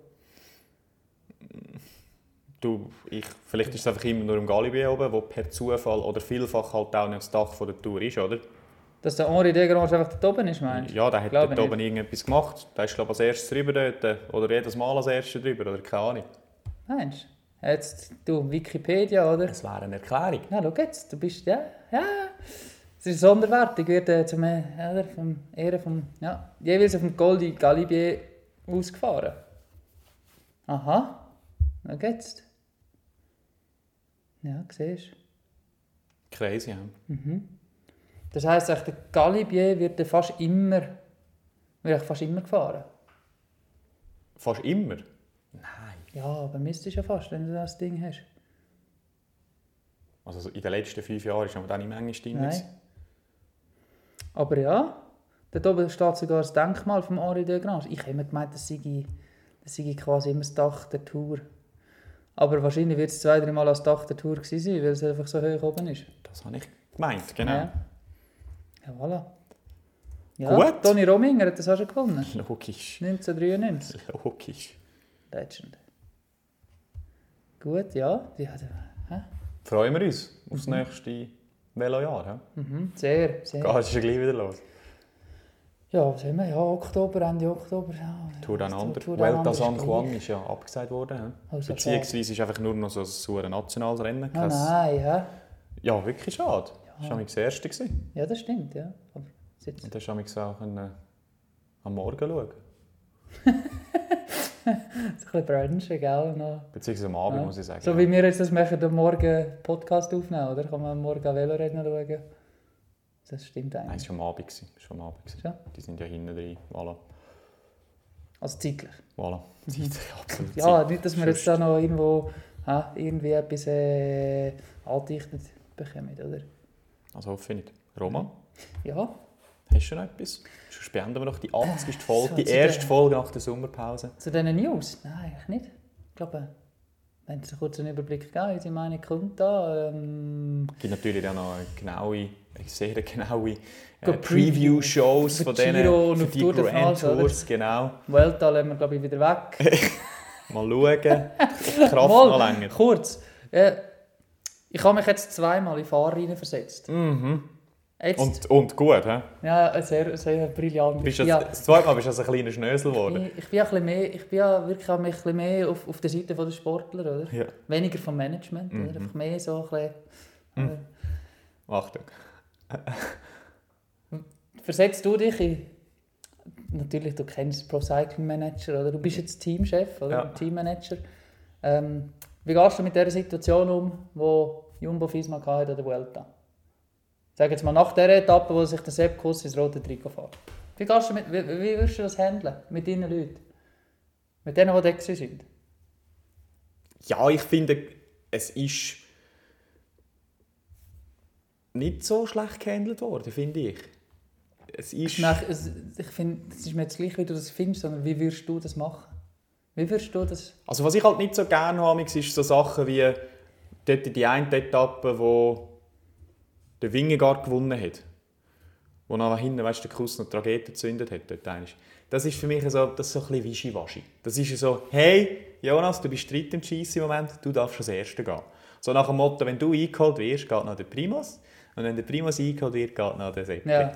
Du, ich, vielleicht ist es einfach immer nur im Galibier oben, wo per Zufall oder vielfach halt auch nicht das Dach von der Tour ist, oder? Dass der Henri Desgrange einfach dort oben ist, meinst du? Ja, der hat dort oben irgendetwas gemacht. Der ist glaube ich als erstes drüber dort. Oder jedes Mal als erstes drüber, oder keine Ahnung. Meinst du? Jetzt, du, Wikipedia, oder? Das wäre eine Erklärung. Ja, schau jetzt, du bist, ja, ja. Es ist Sonderwertung, wird äh, zum äh, vom Ehren vom, ja, jeweils auf dem Goldi Galibier ausgefahren. Aha, schau jetzt. Ja, siehst du. Crazy, ja. Das heisst, der Galibier wird dann fast immer, wird fast immer gefahren. Fast immer. Nein. Ja, aber müsstest ja fast, wenn du das Ding hast. Also so in den letzten fünf Jahren ist aber da nicht manchmal drin. Nein. gewesen. Aber ja, dort oben steht sogar das Denkmal vom Henri Desgrange. Ich habe immer gemeint, das sei, das sei quasi immer das Dach der Tour. Aber wahrscheinlich wird es zwei, drei Mal als Dach der Tour gewesen sein, weil es einfach so hoch oben ist. Das habe ich gemeint, genau. Ja, ja voilà. Ja, Gut. Toni Rominger hat das auch schon gewonnen. Logisch. 1993. Logisch. Legend. Gut, ja. ja da- hä? Freuen wir uns auf das nächste Velojahr. hä? mhm. Sehr, sehr. Geht schon gleich wieder los. Ja, was haben wir? Ja, Oktober, Ende Oktober. Ja, Tour Down Vuelta Under San Juan ist ja abgesagt worden. Also Beziehungsweise ist einfach nur noch so ein nationales Rennen. Ah, Kein- nein, ja. Ja, wirklich schade. Das war das erste. gewesen. Ja, das stimmt, ja. Aber jetzt, Und dann hast du auch können, am Morgen schauen. ein bisschen brunchen, gell? Noch. Beziehungsweise am Abend, Ja. muss ich sagen. So wie wir jetzt das machen, am Morgen Podcast aufnehmen, oder? Kann man am Morgen Velorennen schauen? Das stimmt Nein, es eigentlich. war am Abend. gewesen. War am Abend. Ja. Die sind ja hinten drin. Voilà. Also zeitlich. voilà. Zeit, absolut Ja, Zeit. nicht, dass wir jetzt da noch irgendwo ha, irgendwie etwas äh, angedichtet bekommen, oder? Also hoffe ich nicht. Roman, Ja, hast du noch etwas? Sonst beenden wir noch die 80. Folge, so, die erste der- Folge nach der Sommerpause. zu diesen News? Nein, eigentlich nicht. Ich glaube, wenn es einen kurzen Überblick gibt, unsere Meinung kommt da. Ähm, Es gibt natürlich auch noch eine genaue, sehr genaue äh, Preview-Shows von denen, für die Tour Grand? Tours, genau. Vuelta lassen wir, glaube ich, wieder weg. Mal schauen. Kraft Mal, noch länger. Kurz. Äh, ich habe mich jetzt zweimal in Fahrer versetzt. Mhm. Jetzt, Und, und gut, hä? ja, sehr, sehr brillant. Bist das, ja, das zweite Mal bist du also ein kleiner Schnösel geworden. ich, ich bin ja ein bisschen mehr, ich bin ja wirklich ein bisschen mehr auf, auf der Seite der Sportler, oder? Ja. Weniger vom Management, Mhm. oder? Einfach mehr so ein bisschen... äh, Achtung. Versetzt du dich in... Natürlich, du kennst Pro Cycling Manager, oder? Du bist jetzt Teamchef, oder? Ja. Teammanager. Ähm, wie gehst du mit dieser Situation um, wo Jumbo Visma hatte an der Vuelta? Sag jetzt mal nach der Etappe, wo sich der Sepp Kuss ins rote Trikot fährt. Wie, gehst du mit, wie, wie würdest du das handeln mit deinen Leuten? Mit denen, die da sind? Ja, ich finde, es ist nicht so schlecht gehandelt worden, finde ich. Es ist... Es, ich finde, es ist mir jetzt gleich, wie du das findest, sondern wie würdest du das machen? Wie würdest du das... Also was ich halt nicht so gerne habe, ist so Sachen wie dort die eine Etappe, wo der Wingegaard gewonnen hat. Wo nach hinten, weißt du, der Kuss noch die Tragödie gezündet hat. Dort. Das ist für mich so, das ist so ein bisschen Wischiwaschi. Das ist so, hey, Jonas, du bist dritt im Schießen im Moment, du darfst als Erster gehen. So nach dem Motto, wenn du eingeholt wirst, geht noch der Primus. Und wenn der Primus eingeholt wird, geht noch der Seppi. Ja.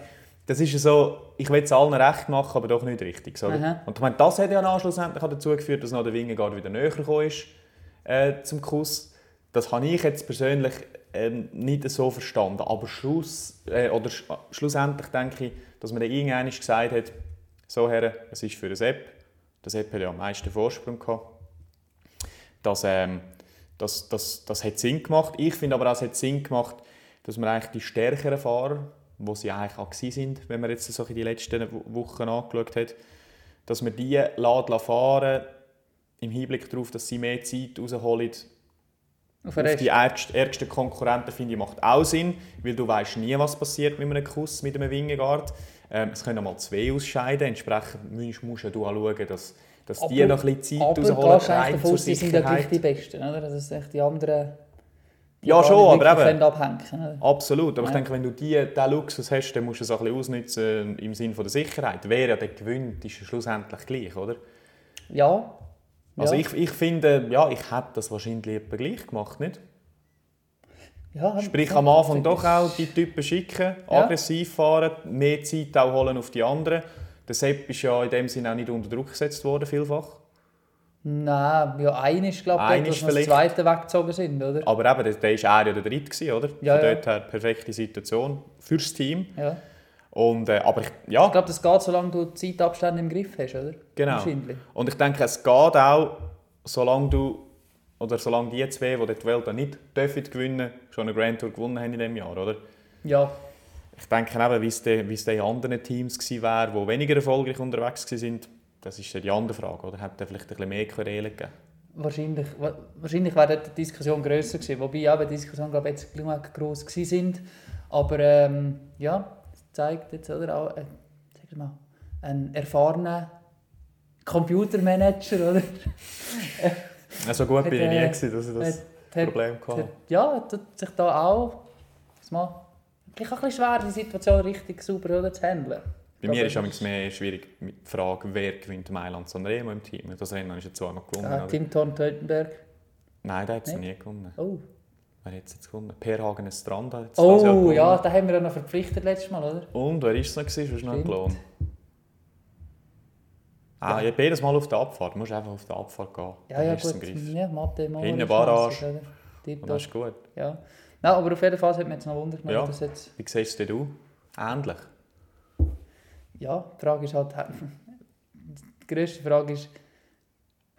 Das ist so, ich will es allen recht machen, aber doch nicht richtig. So. Und ich meine, das hat ja dann schlussendlich dazu geführt, dass noch der Wingegaard wieder näher gekommen ist äh, zum Kuss. Das habe ich jetzt persönlich ähm, nicht so verstanden. Aber Schluss, äh, oder sch schlussendlich denke ich, dass man dann irgendwann gesagt hat, so Herren, es ist für den Sepp. Der Sepp hat ja am meisten Vorsprung gehabt. Das, ähm, das, das, das hat Sinn gemacht. Ich finde aber auch, es hat Sinn gemacht, dass man eigentlich die stärkeren Fahrer, wo sie eigentlich auch sind, wenn man jetzt so in die letzten Wo- Wochen angeschaut hat, dass man die lässt fahren im Hinblick darauf, dass sie mehr Zeit rausholen Auf auf die ärgst- ärgsten Konkurrenten finde ich, macht auch Sinn, weil du weißt nie, was passiert mit einem Kuss, mit einem Wingegaard. Ähm, es können mal zwei ausscheiden, entsprechend musst, musst du auch schauen, dass, dass die Aber- noch ein bisschen Aber Zeit gehst du rausholen, eigentlich rein davon zur aus, die sind Sicherheit. die Besten, oder? Das ist echt die anderen... die Ja, schon, aber eben. abhängen? Absolut, aber ich Ja. denke, wenn du die, diesen Luxus hast, dann musst du es ein bisschen ausnutzen im Sinne von der Sicherheit. Wer ja dann gewinnt, ist schlussendlich gleich, oder? Ja. Also ja. ich, ich finde, ja, ich hätte das wahrscheinlich etwa gleich gemacht, nicht? ja, Sprich, am Anfang doch auch die Typen schicken, aggressiv fahren, mehr Zeit auch holen auf die anderen. Der Sepp ist ja in dem Sinne auch nicht unter Druck gesetzt worden, vielfach. Nein, ja, ist, glaube ich, Einer dort, vielleicht- Zweite weggezogen sind, oder? Aber eben, der, der ist er ja der Dritte gewesen, oder? Ja, Von ja. dort her perfekte Situation fürs Team. Ja. Und, äh, aber ich, ja, Ich glaube, das geht, solange du Zeitabstände im Griff hast, oder? Genau. Und ich denke, es geht auch, solange du oder solange die zwei, die die Welt nicht dürfen gewinnen, schon eine Grand Tour gewonnen haben in diesem Jahr, oder? Ja, Ich denke eben, wie es de- wie es in anderen Teams gewesen wäre, die weniger erfolgreich unterwegs waren, das ist dann die andere Frage, oder? Hätte vielleicht ein bisschen mehr Querelen gegeben? wahrscheinlich, wa- wahrscheinlich wäre die Diskussion grösser gewesen. Wobei eben die Diskussion, glaube ich, jetzt genug gross gewesen sind. Aber ähm, ja, es zeigt jetzt, oder? Auch, äh, sag mal, ein erfahrener Computermanager, oder? Ja, so gut Hat, bin ich nie, äh, gewesen, dass ich das hat- hat- Problem hat- hatte. Ja, tut sich da auch mal, ein bisschen schwer, die Situation richtig sauber oder, zu handeln. Bei mir ist es mehr schwierig mit der Frage, wer gewinnt Mailand Sanremo im Team. Das Rennen ist ja zweimal gewonnen. Ah? Tim Thorn-Teutenberg. Nein, der hat es Nicht? nie gewonnen. Oh, Wer hat es jetzt gewonnen? Per Hagen Stranda hat es oh ja, da haben wir ja noch verpflichtet letztes Mal, oder? Und wer war es noch? Was ist noch gelohnt? Ah, ja. jedes Mal auf der Abfahrt. Du musst einfach auf der Abfahrt gehen. Ja, Dann ja, es gut. Ja, Mathe, Hinten Barrage. Und das ist gut. Ja. Nein, aber auf jeden Fall hat mich jetzt noch Wunder gemacht, Ja. dass jetzt... Wie siehst du du? Ähnlich. Ja, die Frage ist halt... Die grösste Frage ist,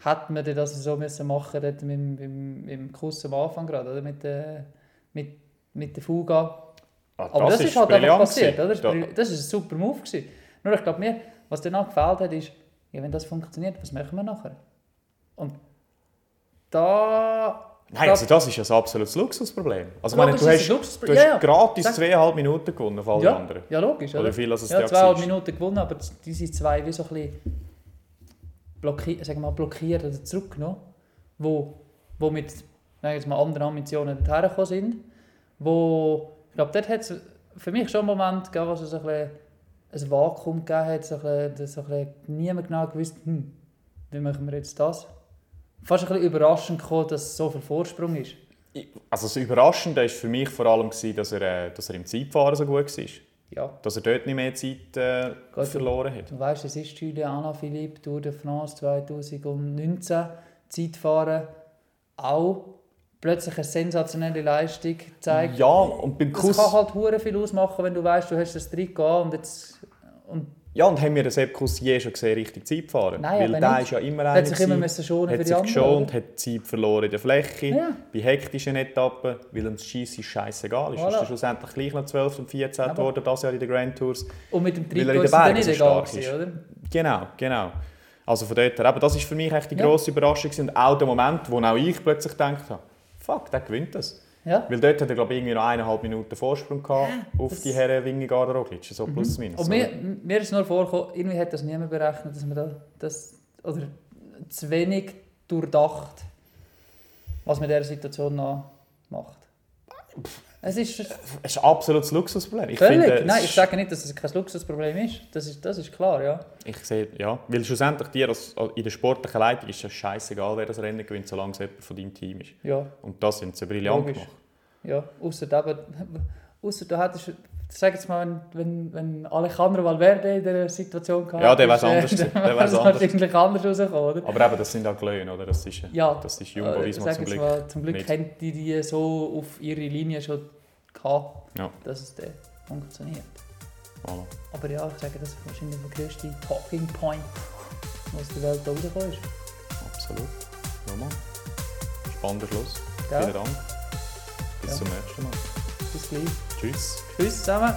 hätte man das so müssen machen dort mit, dem- mit, mit dem Kuss am Anfang gerade, oder? Mit, der mit, mit der Fuga. Ah, Aber das, ist halt einfach passiert, oder? Das, Da- war- das ist ein super Move. Gewesen. Nur ich glaube, mir, was danach gefällt hat, ist, ja, wenn das funktioniert, was machen wir nachher? Und da... Nein, also das ist ja ein absolutes Luxusproblem. Also, meine, du hast, du hast Ja, ja. gratis zweieinhalb Minuten gewonnen auf alle ja, anderen. ja, logisch, oder? Oder viel das es Ja, zweieinhalb. Minuten gewonnen, aber diese zwei wie so ein bisschen blockiert, sagen wir mal, blockiert oder zurückgenommen, wo, wo mit jetzt mal, anderen Ambitionen dorthin gekommen sind, wo, ich glaube, dort hat es für mich schon einen Moment gegeben, wo es so ein, bisschen ein Vakuum gegeben hat, so ein bisschen, dass so ein bisschen niemand genau gewusst, hm, wie machen wir jetzt das? Fast ein bisschen überraschend gekommen, dass es so viel Vorsprung ist. Also das Überraschende war für mich vor allem, dass er, äh, dass er im Zeitfahren so gut war. Ja. Dass er dort nicht mehr Zeit äh, Gut, verloren hat. Du weißt, es ist Julia Anna Philippe Tour de France 2019 Zeitfahren auch plötzlich eine sensationelle Leistung gezeigt. Ja, und beim Das Kuss... kann halt hure viel ausmachen, wenn du weißt, du hast das an und jetzt und Ja, und haben wir den Sepp Kuss je schon gesehen, richtig Zeit fahren? Nein, Weil aber der nicht. ist ja immer Er einer hat sich immer müssen schonen hat für die sich geschont, hat Zeit verloren in der Fläche, Ja. bei hektischen Etappen, weil ihm das Schiessen scheißegal ist. Voilà. Ist er schlussendlich gleich noch 12 und 14 Aber- geworden, das Jahr in den Grand Tours. und mit dem er Trikot ist Bergen nicht so egal stark gewesen, oder? Genau, genau. Also von dort her, eben, das ist für mich echt die Ja. grosse Überraschung gewesen. und auch der Moment, wo auch ich plötzlich gedacht habe, fuck, der gewinnt das. Ja. Weil dort hat er glaube ich irgendwie noch eineinhalb Minuten Vorsprung gehabt auf Mhm. die Herren Wingegaard Roglic, so plus minus. Und mir, mir ist nur vorgekommen, irgendwie hat das niemand berechnet, dass man da, das, oder zu wenig durchdacht, was man in dieser Situation noch macht. Es ist Es ist ein absolutes Luxusproblem. Ich völlig, finde, nein, ich sage nicht, dass es kein Luxusproblem ist, das ist, das ist klar, ja. Ich sehe, ja. Weil schlussendlich dir als, in der sportlichen Leitung ist es scheißegal, wer das Rennen gewinnt, solange es jemand von deinem Team ist. Ja, Und das sind sie brillant Logisch. gemacht. ja. Außer eben, außer du hättest, sag jetzt mal, wenn, wenn, wenn Alejandro Valverde in dieser Situation gehabt Ja, der äh, anders dann Der wäre wär's es anders. wahrscheinlich anders rausgekommen, oder? Aber eben, das sind auch Glöhn, oder? Das ist, Ja, das ist äh, Jumbo-Visma sag zum Glück. Mal, zum Glück nicht. haben die die so auf ihre Linie schon gehabt, Ja. dass es dann funktioniert. Voilà. Aber ja, ich sage, das ist wahrscheinlich der grösste Talking Point, der aus der Welt rausgekommen ist. Absolut. Nochmal. Spannender Schluss. Ja. Vielen Dank. Bis Ja. zum nächsten Mal. Bis gleich. Tschüss. Tschüss zusammen.